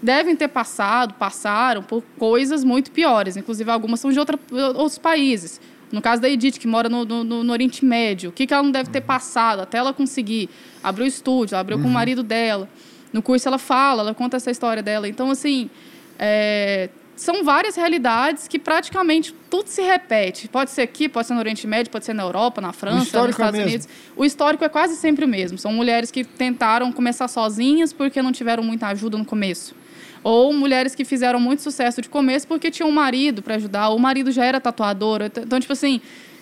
devem ter passado, passaram por coisas muito piores. Inclusive, algumas são de outra, outros países. No caso da Edith, que mora no, no, no, Oriente Médio, o que, que ela não deve ter passado até ela conseguir abrir o estúdio, abriu uhum. com o uhum. marido dela. No curso ela fala, ela conta essa história dela. Então, assim, é, são várias realidades que praticamente tudo se repete. Pode ser aqui, pode ser no Oriente Médio, pode ser na Europa, na França, nos é Estados é Unidos. O histórico é quase sempre o mesmo. São mulheres que tentaram começar sozinhas porque não tiveram muita ajuda no começo. Ou mulheres que fizeram muito sucesso de começo porque tinham um marido para ajudar, ou o marido já era tatuador. Então, tipo assim,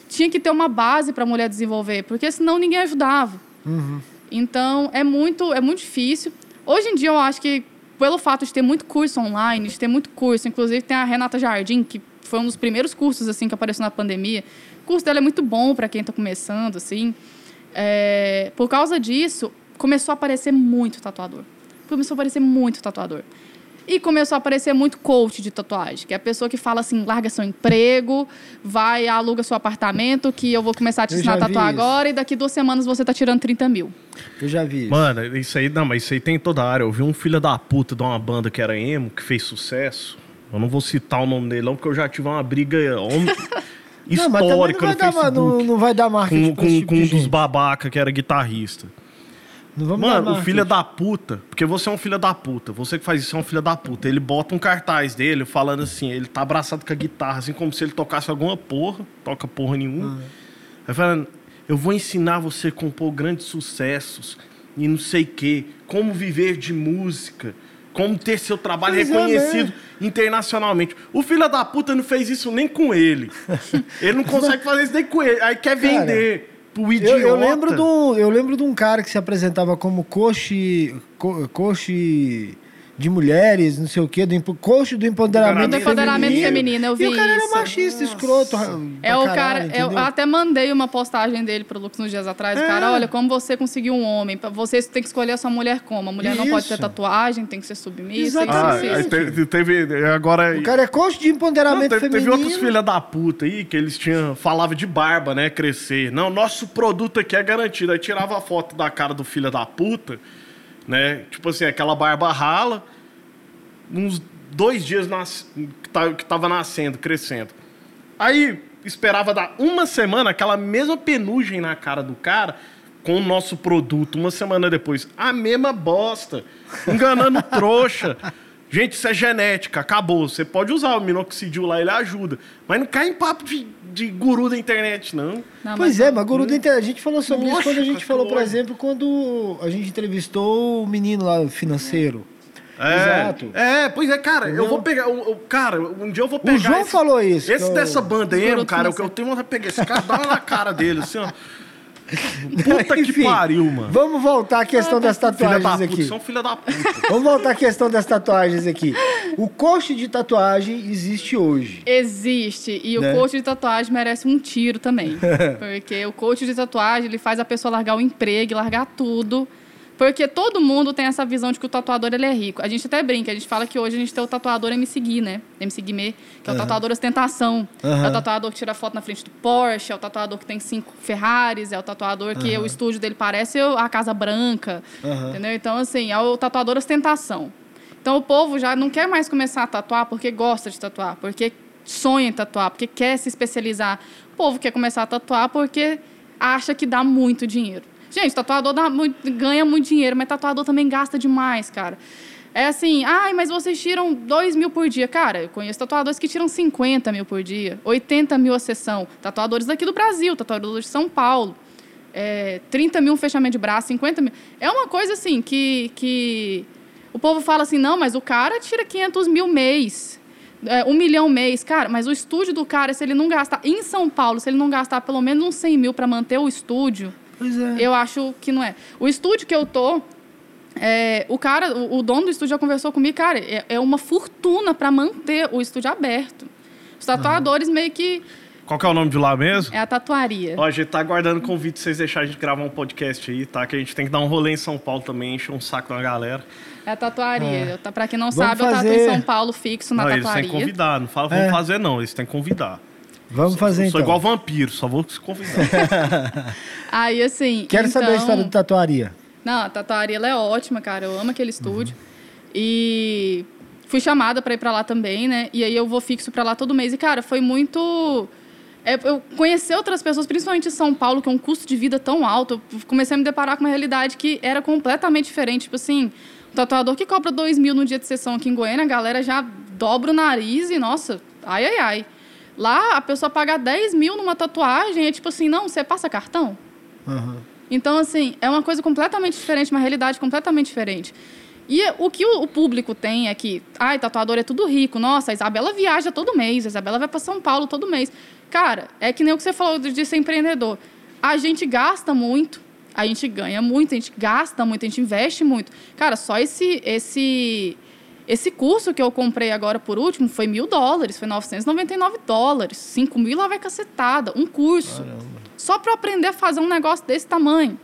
tinha que ter uma base para a mulher desenvolver, porque senão ninguém ajudava. Uhum. Então, é muito, é muito difícil. Hoje em dia, eu acho que, pelo fato de ter muito curso online, de ter muito curso, inclusive tem a Renata Jardim, que foi um dos primeiros cursos assim que apareceu na pandemia. O curso dela é muito bom para quem está começando, assim. É, por causa disso, começou a aparecer muito tatuador. Começou a aparecer muito tatuador. E começou a aparecer muito coach de tatuagem, que é a pessoa que fala assim: larga seu emprego, vai, aluga seu apartamento, que eu vou começar a te ensinar a tatuar agora, e daqui duas semanas você tá tirando 30 mil. Eu já vi isso. Mano, isso aí, não, mas isso aí tem em toda a área. Eu vi um filho da puta de uma banda que era emo, que fez sucesso. Eu não vou citar o nome dele, não, porque eu já tive uma briga [LAUGHS] histórica não, no Facebook. Dar, não, não, vai dar marca com, com, tipo com um dos babaca que era guitarrista. Mano, o filho da puta, porque você é um filho da puta, você que faz isso é um filho da puta. Ele bota um cartaz dele falando assim, ele tá abraçado com a guitarra, assim como se ele tocasse alguma porra, toca porra nenhuma. Uhum. Aí falando, eu vou ensinar você a compor grandes sucessos e não sei o quê, como viver de música, como ter seu trabalho pois reconhecido é, internacionalmente. O filho da puta não fez isso nem com ele. [LAUGHS] ele não consegue fazer isso nem com ele. Aí quer vender. Cara, Tipo, idiota. Eu, eu, lembro de um, eu lembro de um cara que se apresentava como Koshi. Koshi de mulheres, não sei o quê, do coach do empoderamento, do empoderamento feminino. feminino. Eu vi e o cara isso. era machista, Nossa. escroto. É o cara, eu até mandei uma postagem dele pro Lucas uns dias atrás. É. O cara, olha, como você conseguiu um homem, você tem que escolher a sua mulher como. A mulher isso. não pode ter tatuagem, tem que ser submissa. Exatamente. Ah, teve, teve, agora... O cara é coach de empoderamento não, teve, feminino. Teve outros filha da puta aí que eles tinham, falava de barba, né, crescer. Não, nosso produto aqui é garantido. Aí tirava a foto da cara do filho da puta, né, tipo assim, aquela barba rala uns dois dias nas, tá, que tava nascendo, crescendo. Aí esperava dar uma semana, aquela mesma penugem na cara do cara, com o nosso produto, uma semana depois. A mesma bosta. Enganando trouxa. Gente, isso é genética, acabou. Você pode usar o minoxidil lá, ele ajuda. Mas não cai em papo de, de guru da internet, não. não pois é, mas guru da internet. A gente falou sobre Nossa, isso quando a gente falou, por exemplo, quando a gente entrevistou o menino lá, financeiro. É, Exato. É, pois é, cara, Entendeu? eu vou pegar. O, o, cara, um dia eu vou pegar. O João esse, falou isso. Esse dessa banda aí, cara, o que eu tenho vontade de pegar esse cara, dá na cara dele, assim, ó. [LAUGHS] Puta Enfim, que pariu, mano. Vamos voltar à questão das tatuagens da aqui. São filha da puta. vamos voltar à questão das tatuagens aqui. O coach de tatuagem existe hoje. Existe. E né? o coach de tatuagem merece um tiro também. [LAUGHS] porque o coach de tatuagem, ele faz a pessoa largar o emprego, largar tudo porque todo mundo tem essa visão de que o tatuador ele é rico. A gente até brinca, a gente fala que hoje a gente tem o tatuador MC Gui, né? MC Guimê, que é o uhum. tatuador ostentação. Uhum. É o tatuador que tira foto na frente do Porsche, é o tatuador que tem cinco Ferraris, é o tatuador que uhum. o estúdio dele parece a Casa Branca. Entendeu? Então, assim, é o tatuador ostentação. Então o povo já não quer mais começar a tatuar porque gosta de tatuar, porque sonha em tatuar, porque quer se especializar. O povo quer começar a tatuar porque acha que dá muito dinheiro. Gente, tatuador muito, ganha muito dinheiro, mas tatuador também gasta demais, cara. É assim, ai, mas vocês tiram 2 mil por dia. Cara, eu conheço tatuadores que tiram 50 mil por dia, 80 mil a sessão. Tatuadores daqui do Brasil, tatuadores de São Paulo. É, 30 mil um fechamento de braço, 50 mil. É uma coisa assim que, que o povo fala assim, não, mas o cara tira 500 mil mês, é, um milhão mês. Cara, mas o estúdio do cara, se ele não gastar, em São Paulo, se ele não gastar pelo menos uns 100 mil para manter o estúdio, Pois é. Eu acho que não é. O estúdio que eu tô, é, o cara, o, o, dono do estúdio já conversou comigo, cara, é, é uma fortuna para manter o estúdio aberto. Os tatuadores uhum. meio que. Qual que é o nome de lá mesmo? É a Tatuaria. Ó, a gente tá aguardando convite pra vocês deixarem a gente gravar um podcast aí, tá? Que a gente tem que dar um rolê em São Paulo também, encher um saco na galera. É a Tatuaria. É. Pra quem não Vamos sabe, fazer... eu tatuo em São Paulo fixo na não, Tatuaria. Eles têm que convidar, não fala, vamos é. fazer não, eles têm que convidar. Vamos fazer sou, então. Sou igual vampiro, só vou se convidar. [LAUGHS] Aí, assim. Quero então... saber a então história do tatuaria. Não, a tatuaria ela é ótima, cara. Eu amo aquele estúdio. Uhum. E fui chamada para ir para lá também, né? E aí eu vou fixo para lá todo mês. E, cara, foi muito. É, eu conhecer outras pessoas, principalmente em São Paulo, que é um custo de vida tão alto, eu comecei a me deparar com uma realidade que era completamente diferente. Tipo assim, o tatuador que cobra dois mil no dia de sessão aqui em Goiânia, a galera já dobra o nariz e, nossa, ai, ai, ai. Lá, a pessoa paga 10 mil numa tatuagem é tipo assim, não, você passa cartão? Uhum. Então, assim, é uma coisa completamente diferente, uma realidade completamente diferente. E o que o público tem é que, ai, tatuador é tudo rico. Nossa, a Isabela viaja todo mês, a Isabela vai para São Paulo todo mês. Cara, é que nem o que você falou de ser empreendedor. A gente gasta muito, a gente ganha muito, a gente gasta muito, a gente investe muito. Cara, só esse esse esse curso que eu comprei agora por último foi mil dólares, foi 999 dólares. 5 mil lá vai cacetada. Um curso. Caramba. Só para aprender a fazer um negócio desse tamanho.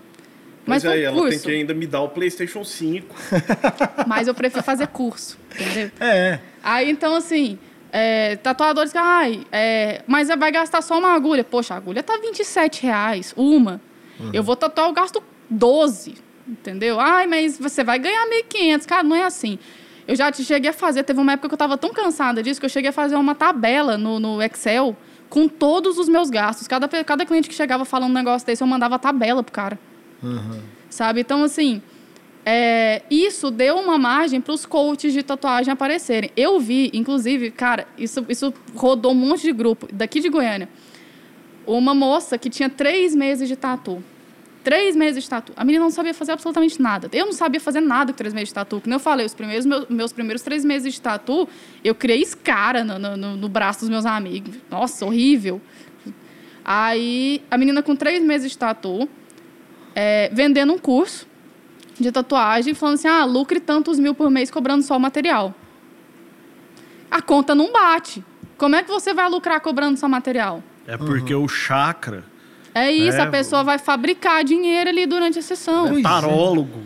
Mas, Mas aí, um ela tem que ainda me dar o PlayStation 5. [LAUGHS] Mas eu prefiro fazer curso, entendeu? É. Aí, então, assim, é, tatuadores que, ai, é, mas vai gastar só uma agulha. Poxa, a agulha tá 27 reais, uma. Uhum. Eu vou tatuar, eu gasto 12, entendeu? Ai, mas você vai ganhar 1.500. Cara, não é assim. Eu já cheguei a fazer, teve uma época que eu estava tão cansada disso que eu cheguei a fazer uma tabela no, no Excel com todos os meus gastos. Cada, cada cliente que chegava falando um negócio desse, eu mandava tabela pro cara. Uhum. Sabe? Então, assim, é, isso deu uma margem para os coaches de tatuagem aparecerem. Eu vi, inclusive, cara, isso, isso rodou um monte de grupo daqui de Goiânia. Uma moça que tinha três meses de tatu. Três meses de tatu. A menina não sabia fazer absolutamente nada. Eu não sabia fazer nada com três meses de tatu. Como eu falei, os primeiros, meus, meus primeiros três meses de tatu, eu criei escara no, no, no braço dos meus amigos. Nossa, horrível. Aí, a menina com três meses de tatu, é, vendendo um curso. de tatuagem falando assim: ah, lucre tantos mil por mês cobrando só o material. A conta não bate. Como é que você vai lucrar cobrando só material? É porque uhum. o chakra. É isso, é, a pessoa vai fabricar dinheiro ali durante a sessão. É tarólogo.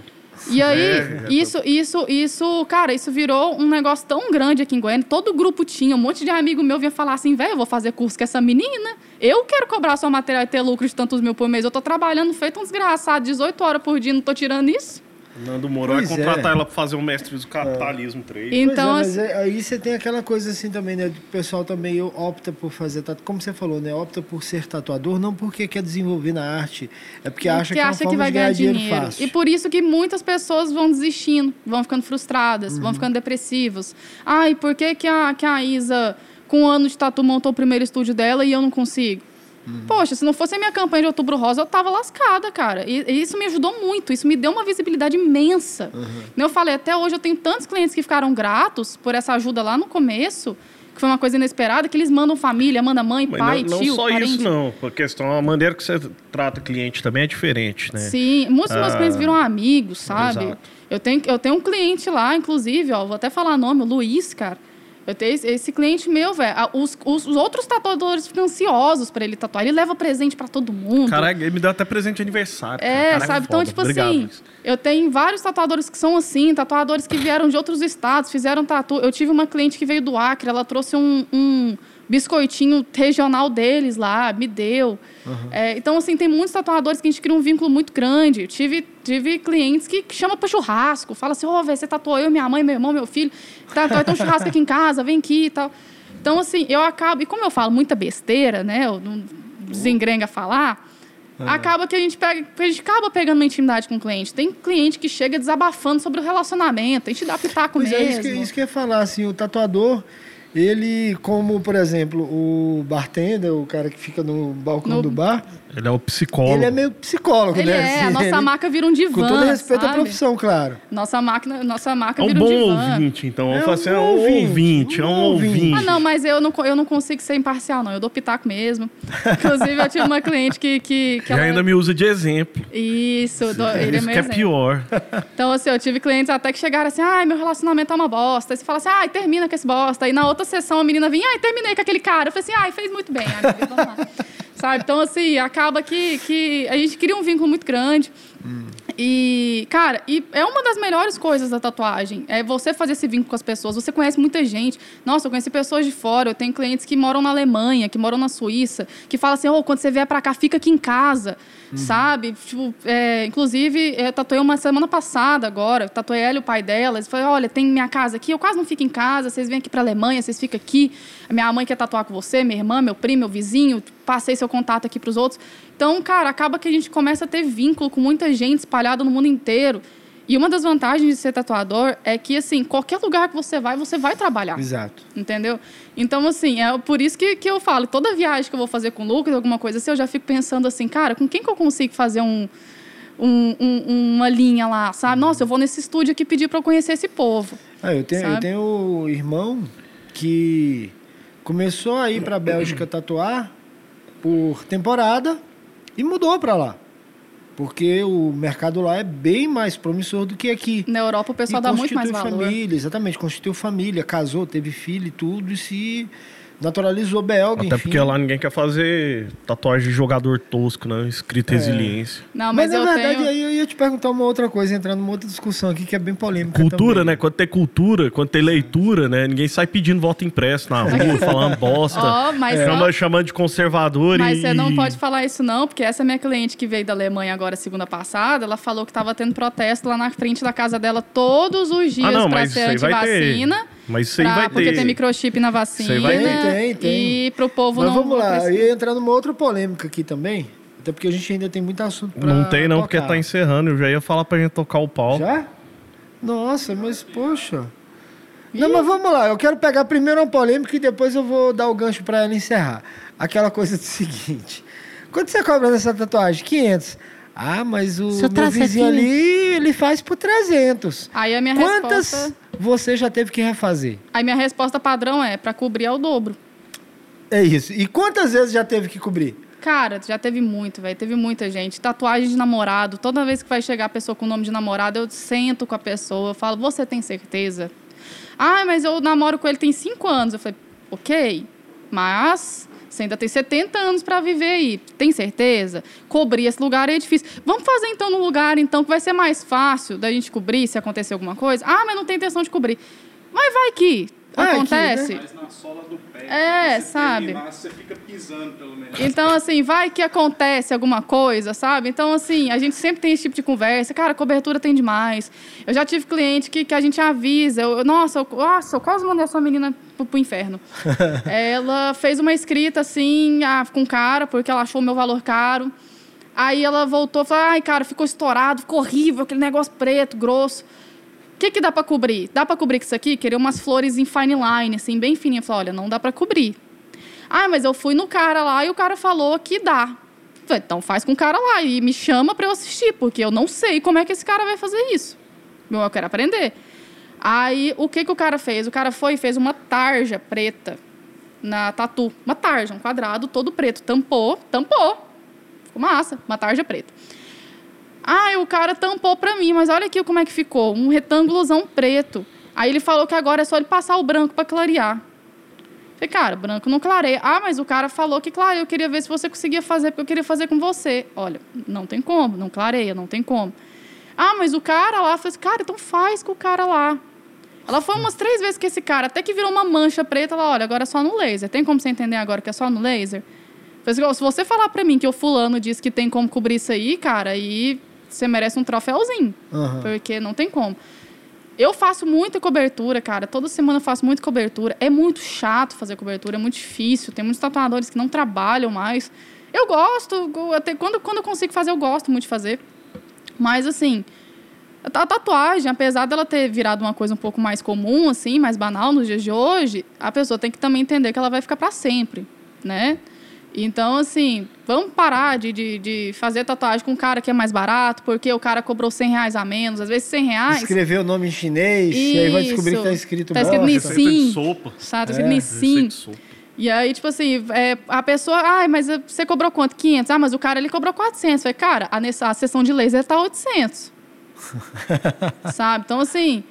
E aí, é, isso, isso, isso, cara, isso virou um negócio tão grande aqui em Goiânia. Todo grupo tinha, um monte de amigo meu vinha falar assim, velho, eu vou fazer curso com essa menina. Eu quero cobrar só material e ter lucro de tantos mil por mês. Eu tô trabalhando feito um desgraçado, 18 horas por dia, não tô tirando isso. Nando Moura vai contratar é. ela para fazer um mestre do capitalismo é. 3. Então, é, mas é, aí você tem aquela coisa assim também, né? O pessoal também opta por fazer como você falou, né? Opta por ser tatuador não porque quer desenvolver na arte, é porque acha que, é acha que vai ganhar dinheiro, dinheiro fácil. E por isso que muitas pessoas vão desistindo, vão ficando frustradas, uhum. vão ficando depressivos. Ai, por que, que, a, que a Isa, com um ano de tatu, montou o primeiro estúdio dela e eu não consigo? Uhum. Poxa, se não fosse a minha campanha de Outubro Rosa, eu tava lascada, cara. E, e isso me ajudou muito, isso me deu uma visibilidade imensa. Uhum. Eu falei, até hoje eu tenho tantos clientes que ficaram gratos por essa ajuda lá no começo, que foi uma coisa inesperada, que eles mandam família, mandam mãe, Mas pai, não, não tio, Não só parente. isso, não. A questão, a maneira que você trata cliente também é diferente, né? Sim, muitos ah, meus clientes viram amigos, sabe? Exato. Eu tenho, eu tenho um cliente lá, inclusive, ó, vou até falar nome, o Luiz, cara. Tenho esse cliente meu, velho. Os, os, os, outros tatuadores ficam ansiosos para ele tatuar. Ele leva presente para todo mundo. Caraca, ele me deu até presente de aniversário. É, Caraca, sabe? Então, tipo Obrigado, assim, eu tenho vários tatuadores que são assim, tatuadores que vieram de outros estados, fizeram tatu. Eu tive uma cliente que veio do Acre, ela trouxe um, um biscoitinho regional deles lá, me deu. Uhum. É, então, assim, tem muitos tatuadores que a gente cria um vínculo muito grande. Tive, tive clientes que, chamam para churrasco, fala assim, ô, oh, você tatuou eu, minha mãe, meu irmão, meu filho, tá, vai ter um churrasco aqui em casa, vem aqui e tal. Então, assim, eu acabo, e como eu falo muita besteira, né, eu não desengrenga falar, Uhum. acaba que a gente pega, a gente acaba pegando uma intimidade com o cliente. Tem cliente que chega desabafando sobre o relacionamento, a gente dá pitaco pois mesmo. É, isso que, isso que eu ia falar, assim, o tatuador, ele, como, por exemplo, o bartender, o cara que fica no balcão no... do bar, ele é o psicólogo. Ele é meio psicólogo, ele né? É, assim, a nossa ele, marca vira um divã. Com todo respeito sabe? à profissão, claro. Nossa, máquina, nossa marca é um vira um bom divã. ouvinte, então. É um, assim, é um ouvinte, é um ouvinte. Ah, não, mas eu não, eu não consigo ser imparcial, não. Eu dou pitaco mesmo. [LAUGHS] Inclusive, eu tive uma cliente que. que, que ela... ainda me usa de exemplo. Isso, do, ele é Isso é que exemplo. é pior. Então, assim, eu tive clientes até que chegaram assim: ai, meu relacionamento é uma bosta. Aí você fala assim: ai, termina com esse bosta. Aí na outra sessão a menina vinha: ai, terminei com aquele cara. Eu falei assim: ai, fez muito bem, amiga, vamos lá. [LAUGHS] Sabe? Então, assim, acaba que, que a gente cria um vínculo muito grande. Hum. E, cara, e é uma das melhores coisas da tatuagem. É você fazer esse vínculo com as pessoas. Você conhece muita gente. Nossa, eu conheci pessoas de fora. Eu tenho clientes que moram na Alemanha, que moram na Suíça, que falam assim: oh, quando você vier para cá, fica aqui em casa. Uhum. Sabe? Tipo, é, inclusive, eu tatuei uma semana passada agora. Tatuei ela e o pai dela. Eles falaram: olha, tem minha casa aqui. Eu quase não fico em casa. Vocês vêm aqui para Alemanha, vocês ficam aqui. Minha mãe quer tatuar com você, minha irmã, meu primo, meu vizinho. Passei seu contato aqui para os outros. Então, cara, acaba que a gente começa a ter vínculo com muita gente espalhada no mundo inteiro. E uma das vantagens de ser tatuador é que, assim, qualquer lugar que você vai, você vai trabalhar. Exato. Entendeu? Então, assim, é por isso que, que eu falo, toda viagem que eu vou fazer com o Lucas, alguma coisa assim, eu já fico pensando assim, cara, com quem que eu consigo fazer um, um, um uma linha lá, sabe? Nossa, eu vou nesse estúdio aqui pedir para eu conhecer esse povo. Ah, eu tenho, eu tenho um irmão que começou a ir para a Bélgica tatuar por temporada e mudou para lá. Porque o mercado lá é bem mais promissor do que aqui. Na Europa o pessoal e dá muito mais valor. família, exatamente. Constituiu família, casou, teve filho e tudo, e se naturalizou belga, Até enfim. porque lá ninguém quer fazer tatuagem de jogador tosco, né? Escrito é. resiliência. Não, mas, mas na verdade, tenho... aí eu ia te perguntar uma outra coisa, entrando numa outra discussão aqui que é bem polêmica Cultura, também. né? Quando tem cultura, quando tem leitura, né? Ninguém sai pedindo voto impresso na rua, falando bosta. [LAUGHS] Oh, mas não... chamando de conservador Mas e... você não pode falar isso não, porque essa minha cliente que veio da Alemanha agora segunda passada, ela falou que estava tendo protesto lá na frente da casa dela todos os dias ah, para ser antivacina. Mas isso aí vai ter. Porque tem microchip na vacina. Isso vai ter. Tem, tem. E pro povo Mas não. vamos lá, eu ia entrar numa outra polêmica aqui também. Até porque a gente ainda tem muito assunto pra Não tem, não, tocar. porque tá encerrando. Eu já ia falar pra gente tocar o pau. Já? Nossa, mas poxa. Não, mas vamos lá. Eu quero pegar primeiro uma polêmica e depois eu vou dar o gancho para ela encerrar. Aquela coisa do [LAUGHS] seguinte: quando você cobra nessa tatuagem? 500. Ah, mas o meu vizinho ali, ele faz por 300. Aí a minha Quantas resposta... você já teve que refazer? Aí minha resposta padrão é para cobrir ao dobro. É isso. E quantas vezes já teve que cobrir? Cara, já teve muito, velho. Teve muita gente. Tatuagem de namorado. Toda vez que vai chegar a pessoa com o nome de namorado, eu sento com a pessoa, eu falo, você tem certeza? Ah, mas eu namoro com ele tem cinco anos. Eu falei, ok, mas você ainda tem 70 anos para viver aí. Tem certeza? Cobrir esse lugar é difícil. Vamos fazer então no lugar então que vai ser mais fácil da gente cobrir se acontecer alguma coisa? Ah, mas não tem intenção de cobrir. Mas vai que ah, acontece. Aqui, né? Mas na sola do pé. É, sabe? Terminar, você fica pisando, pelo menos. Então, assim, vai que acontece alguma coisa, sabe? Então, assim, a gente sempre tem esse tipo de conversa. Cara, cobertura tem demais. Eu já tive cliente que, que a gente avisa. Eu, nossa, eu, nossa, eu quase mandei essa menina pro, pro inferno. [LAUGHS] ela fez uma escrita, assim, ah, com cara, porque ela achou o meu valor caro. Aí ela voltou e falou: ai, cara, ficou estourado, ficou horrível, aquele negócio preto, grosso. O que, que dá para cobrir? Dá para cobrir com isso aqui? Queria umas flores em fine line, assim, bem fininha. Falei, olha, não dá para cobrir. Ah, mas eu fui no cara lá e o cara falou que dá. Falei, então faz com o cara lá e me chama para eu assistir, porque eu não sei como é que esse cara vai fazer isso. Eu quero aprender. Aí, o que, que o cara fez? O cara foi e fez uma tarja preta na tatu. Uma tarja, um quadrado todo preto. Tampou, tampou. Ficou massa, uma tarja preta. Ah, o cara tampou para mim, mas olha aqui como é que ficou, um retângulozão preto. Aí ele falou que agora é só ele passar o branco para clarear. Falei, cara, branco não clareia. Ah, mas o cara falou que clareia. Eu queria ver se você conseguia fazer, porque eu queria fazer com você. Olha, não tem como, não clareia, não tem como. Ah, mas o cara lá, falei assim, cara, então faz com o cara lá. Ela foi umas três vezes com esse cara, até que virou uma mancha preta. Ela, olha, agora é só no laser. Tem como você entender agora que é só no laser? Falei se você falar para mim que o fulano disse que tem como cobrir isso aí, cara, aí você merece um troféuzinho. Uhum. Porque não tem como. Eu faço muita cobertura, cara. Toda semana eu faço muita cobertura. É muito chato fazer cobertura, é muito difícil. Tem muitos tatuadores que não trabalham mais. Eu gosto, até quando, quando eu consigo fazer, eu gosto muito de fazer. Mas, assim, a tatuagem, apesar dela ter virado uma coisa um pouco mais comum, assim, mais banal nos dias de hoje, a pessoa tem que também entender que ela vai ficar para sempre, né? Então, assim, vamos parar de, de, de, fazer tatuagem com um cara que é mais barato, porque o cara cobrou 100 reais a menos, às vezes 100 reais. Escrever o nome em chinês, Isso. e aí vai descobrir que tá escrito Tá escrito Nissin. Sabe, tá escrito é. E aí, tipo assim, é, a pessoa, ah, mas você cobrou quanto? 500? Ah, mas o cara ele cobrou 400. falei, cara, a, a sessão de laser tá 800. [LAUGHS] Sabe? Então, assim,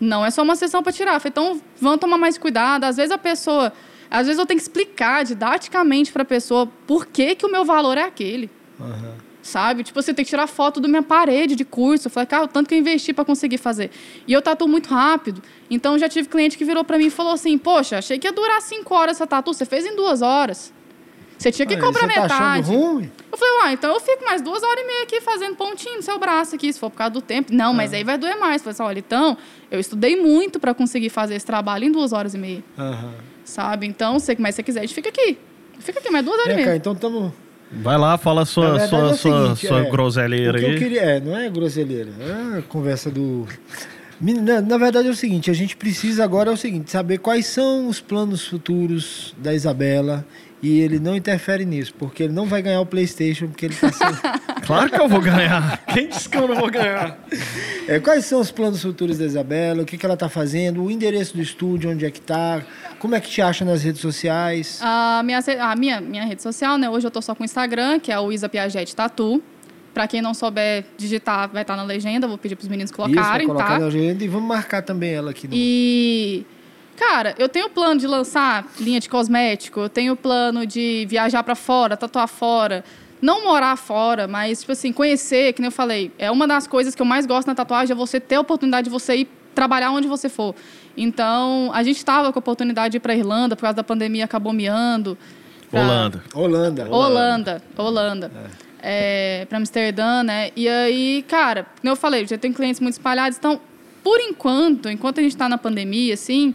não é só uma sessão para tirar. então, vamos tomar mais cuidado. Às vezes a pessoa às vezes eu tenho que explicar didaticamente para a pessoa por que, que o meu valor é aquele. Uhum. Sabe? Tipo, você tem que tirar foto da minha parede de curso. Eu falei, cara, o tanto que eu investi para conseguir fazer. E eu tatuo muito rápido. Então, já tive cliente que virou para mim e falou assim: Poxa, achei que ia durar cinco horas essa tatu. Você fez em duas horas. Você tinha que Aí, cobrar você tá metade. ruim? Eu falei, uai, então eu fico mais duas horas e meia aqui fazendo pontinho no seu braço aqui, se for por causa do tempo. Não, mas aí vai doer mais. Eu falei assim, olha, então, eu estudei muito para conseguir fazer esse trabalho em duas horas e meia. Sabe? Então, se mais você quiser, a gente fica aqui. Fica aqui mais duas horas é, e meia. Cara, então estamos... Vai lá, fala sua, sua, é sua, sua é, groselheira aí. Eu queria, é, não é groselheira, é a conversa do... Na, na, verdade é o seguinte, a gente precisa agora é o seguinte, saber quais são os planos futuros da Isabela e ele não interfere nisso, porque ele não vai ganhar o PlayStation, porque ele está sendo... [LAUGHS] claro que eu vou ganhar. Quem disse que eu não vou ganhar? É, quais são os planos futuros da Isabela? O que, que ela está fazendo? O endereço do estúdio, onde é que está? Como é que te acha nas redes sociais? A minha, a minha, minha rede social, né? Hoje eu estou só com o Instagram, que é o Isa Piaget Tatu. Para quem não souber digitar, vai estar tá na legenda. Vou pedir para os meninos colocarem, Isso, colocar tá? na legenda e vamos marcar também ela aqui. No... E Cara, eu tenho plano de lançar linha de cosmético, eu tenho plano de viajar para fora, tatuar fora, não morar fora, mas tipo assim, conhecer, que nem eu falei, é uma das coisas que eu mais gosto na tatuagem é você ter a oportunidade de você ir trabalhar onde você for. Então, a gente estava com a oportunidade de ir para Irlanda, por causa da pandemia acabou miando. Pra... Holanda. Holanda. Holanda. Holanda. É. é para Amsterdã, né? E aí, cara, como eu falei, já tem clientes muito espalhados, então, por enquanto, enquanto a gente está na pandemia, assim,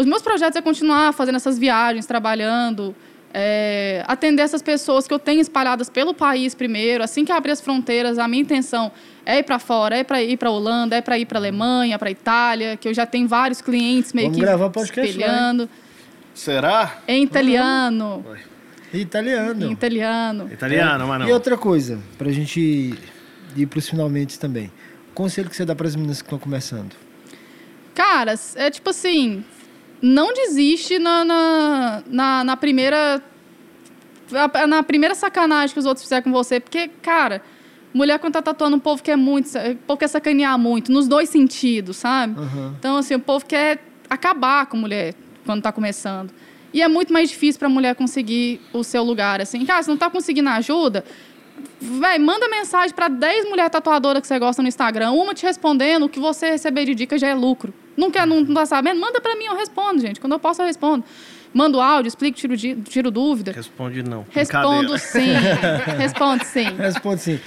os meus projetos é continuar fazendo essas viagens, trabalhando, é, atender essas pessoas que eu tenho espalhadas pelo país primeiro. Assim que abrir as fronteiras, a minha intenção é ir para fora, é para ir para Holanda, é para ir para Alemanha, para Itália, que eu já tenho vários clientes meio Vamos que gravar podcast espelhando. Lá, Será? Em italiano. Uhum. Italiano. Em italiano. Italiano, mas não. E outra coisa, para a gente ir para os finalmente também. Conselho que você dá para as meninas que estão começando? Cara, é tipo assim, não desiste na, na, na, na primeira na primeira sacanagem que os outros fizeram com você, porque, cara, mulher quando tá tatuando um povo quer muito, o povo quer sacanear muito, nos dois sentidos, sabe? Uhum. Então, assim, o povo quer acabar com mulher quando tá começando. E é muito mais difícil para a mulher conseguir o seu lugar, assim. Cara, se não tá conseguindo ajuda, Véi, manda mensagem para 10 mulheres tatuadoras que você gosta no Instagram, uma te respondendo, o que você receber de dica já é lucro. Não quer, não, não tá sabendo? Manda para mim, eu respondo, gente. Quando eu posso, eu respondo. Mando áudio, explico, tiro, tiro dúvida. Responde não. Respondo sim. [LAUGHS] Responde sim. Responde sim.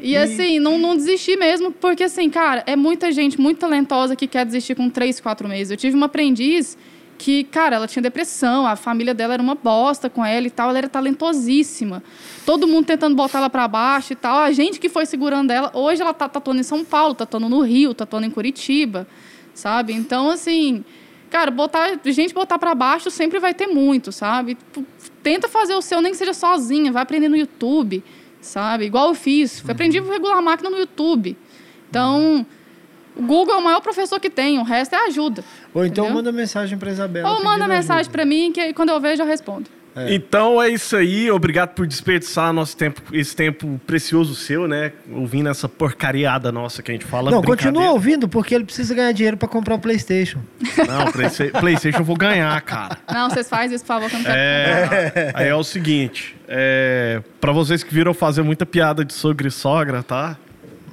E, e, assim, não, não desistir mesmo, porque assim, cara, é muita gente muito talentosa que quer desistir com três, quatro meses. Eu tive uma aprendiz que, cara, ela tinha depressão, a família dela era uma bosta com ela e tal, ela era talentosíssima. Todo mundo tentando botar ela para baixo e tal. A gente que foi segurando ela, hoje ela tá tatuando em São Paulo, tatuando no Rio, tatuando em Curitiba, sabe? Então, assim, cara, botar, gente botar para baixo sempre vai ter muito, sabe? Tenta fazer o seu, nem que seja sozinha, vai aprender no YouTube, sabe? Igual eu fiz, uhum. aprendi a regular a máquina no YouTube. Então, o Google é o maior professor que tem, o resto é ajuda. Ou então entendeu? manda mensagem para Isabela. Ou manda mensagem para mim, que quando eu vejo eu respondo. É. Então é isso aí, obrigado por desperdiçar nosso tempo, esse tempo precioso seu, né? Ouvindo essa porcariada nossa que a gente fala. Não, continua ouvindo, porque ele precisa ganhar dinheiro para comprar o PlayStation. Não, [LAUGHS] PlayStation eu vou ganhar, cara. Não, vocês fazem isso, por favor, que eu não quero. É, [LAUGHS] aí é o seguinte, é, para vocês que viram fazer muita piada de sogra e sogra, tá?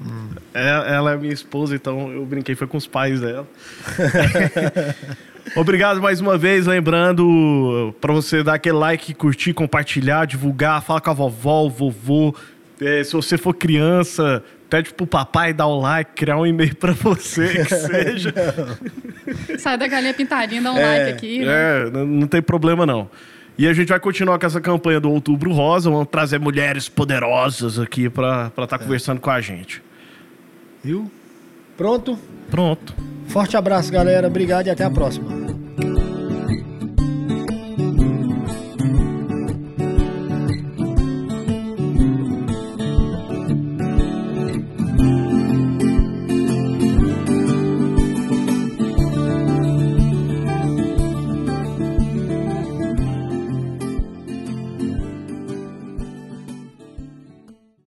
Hum. É, ela é minha esposa, então eu brinquei, foi com os pais dela. [LAUGHS] Obrigado mais uma vez, lembrando para você dar aquele like, curtir, compartilhar, divulgar, fala com a vovó, o vovô. É, se você for criança, pede pro papai dar o like, criar um e-mail para você, que [LAUGHS] seja. Sai da galinha pintadinha, dá um é, like aqui. Né? É, não tem problema não. E a gente vai continuar com essa campanha do Outubro Rosa. Vamos trazer mulheres poderosas aqui para estar tá é. conversando com a gente. Viu? Pronto? Pronto. Forte abraço, galera. Obrigado e até a próxima.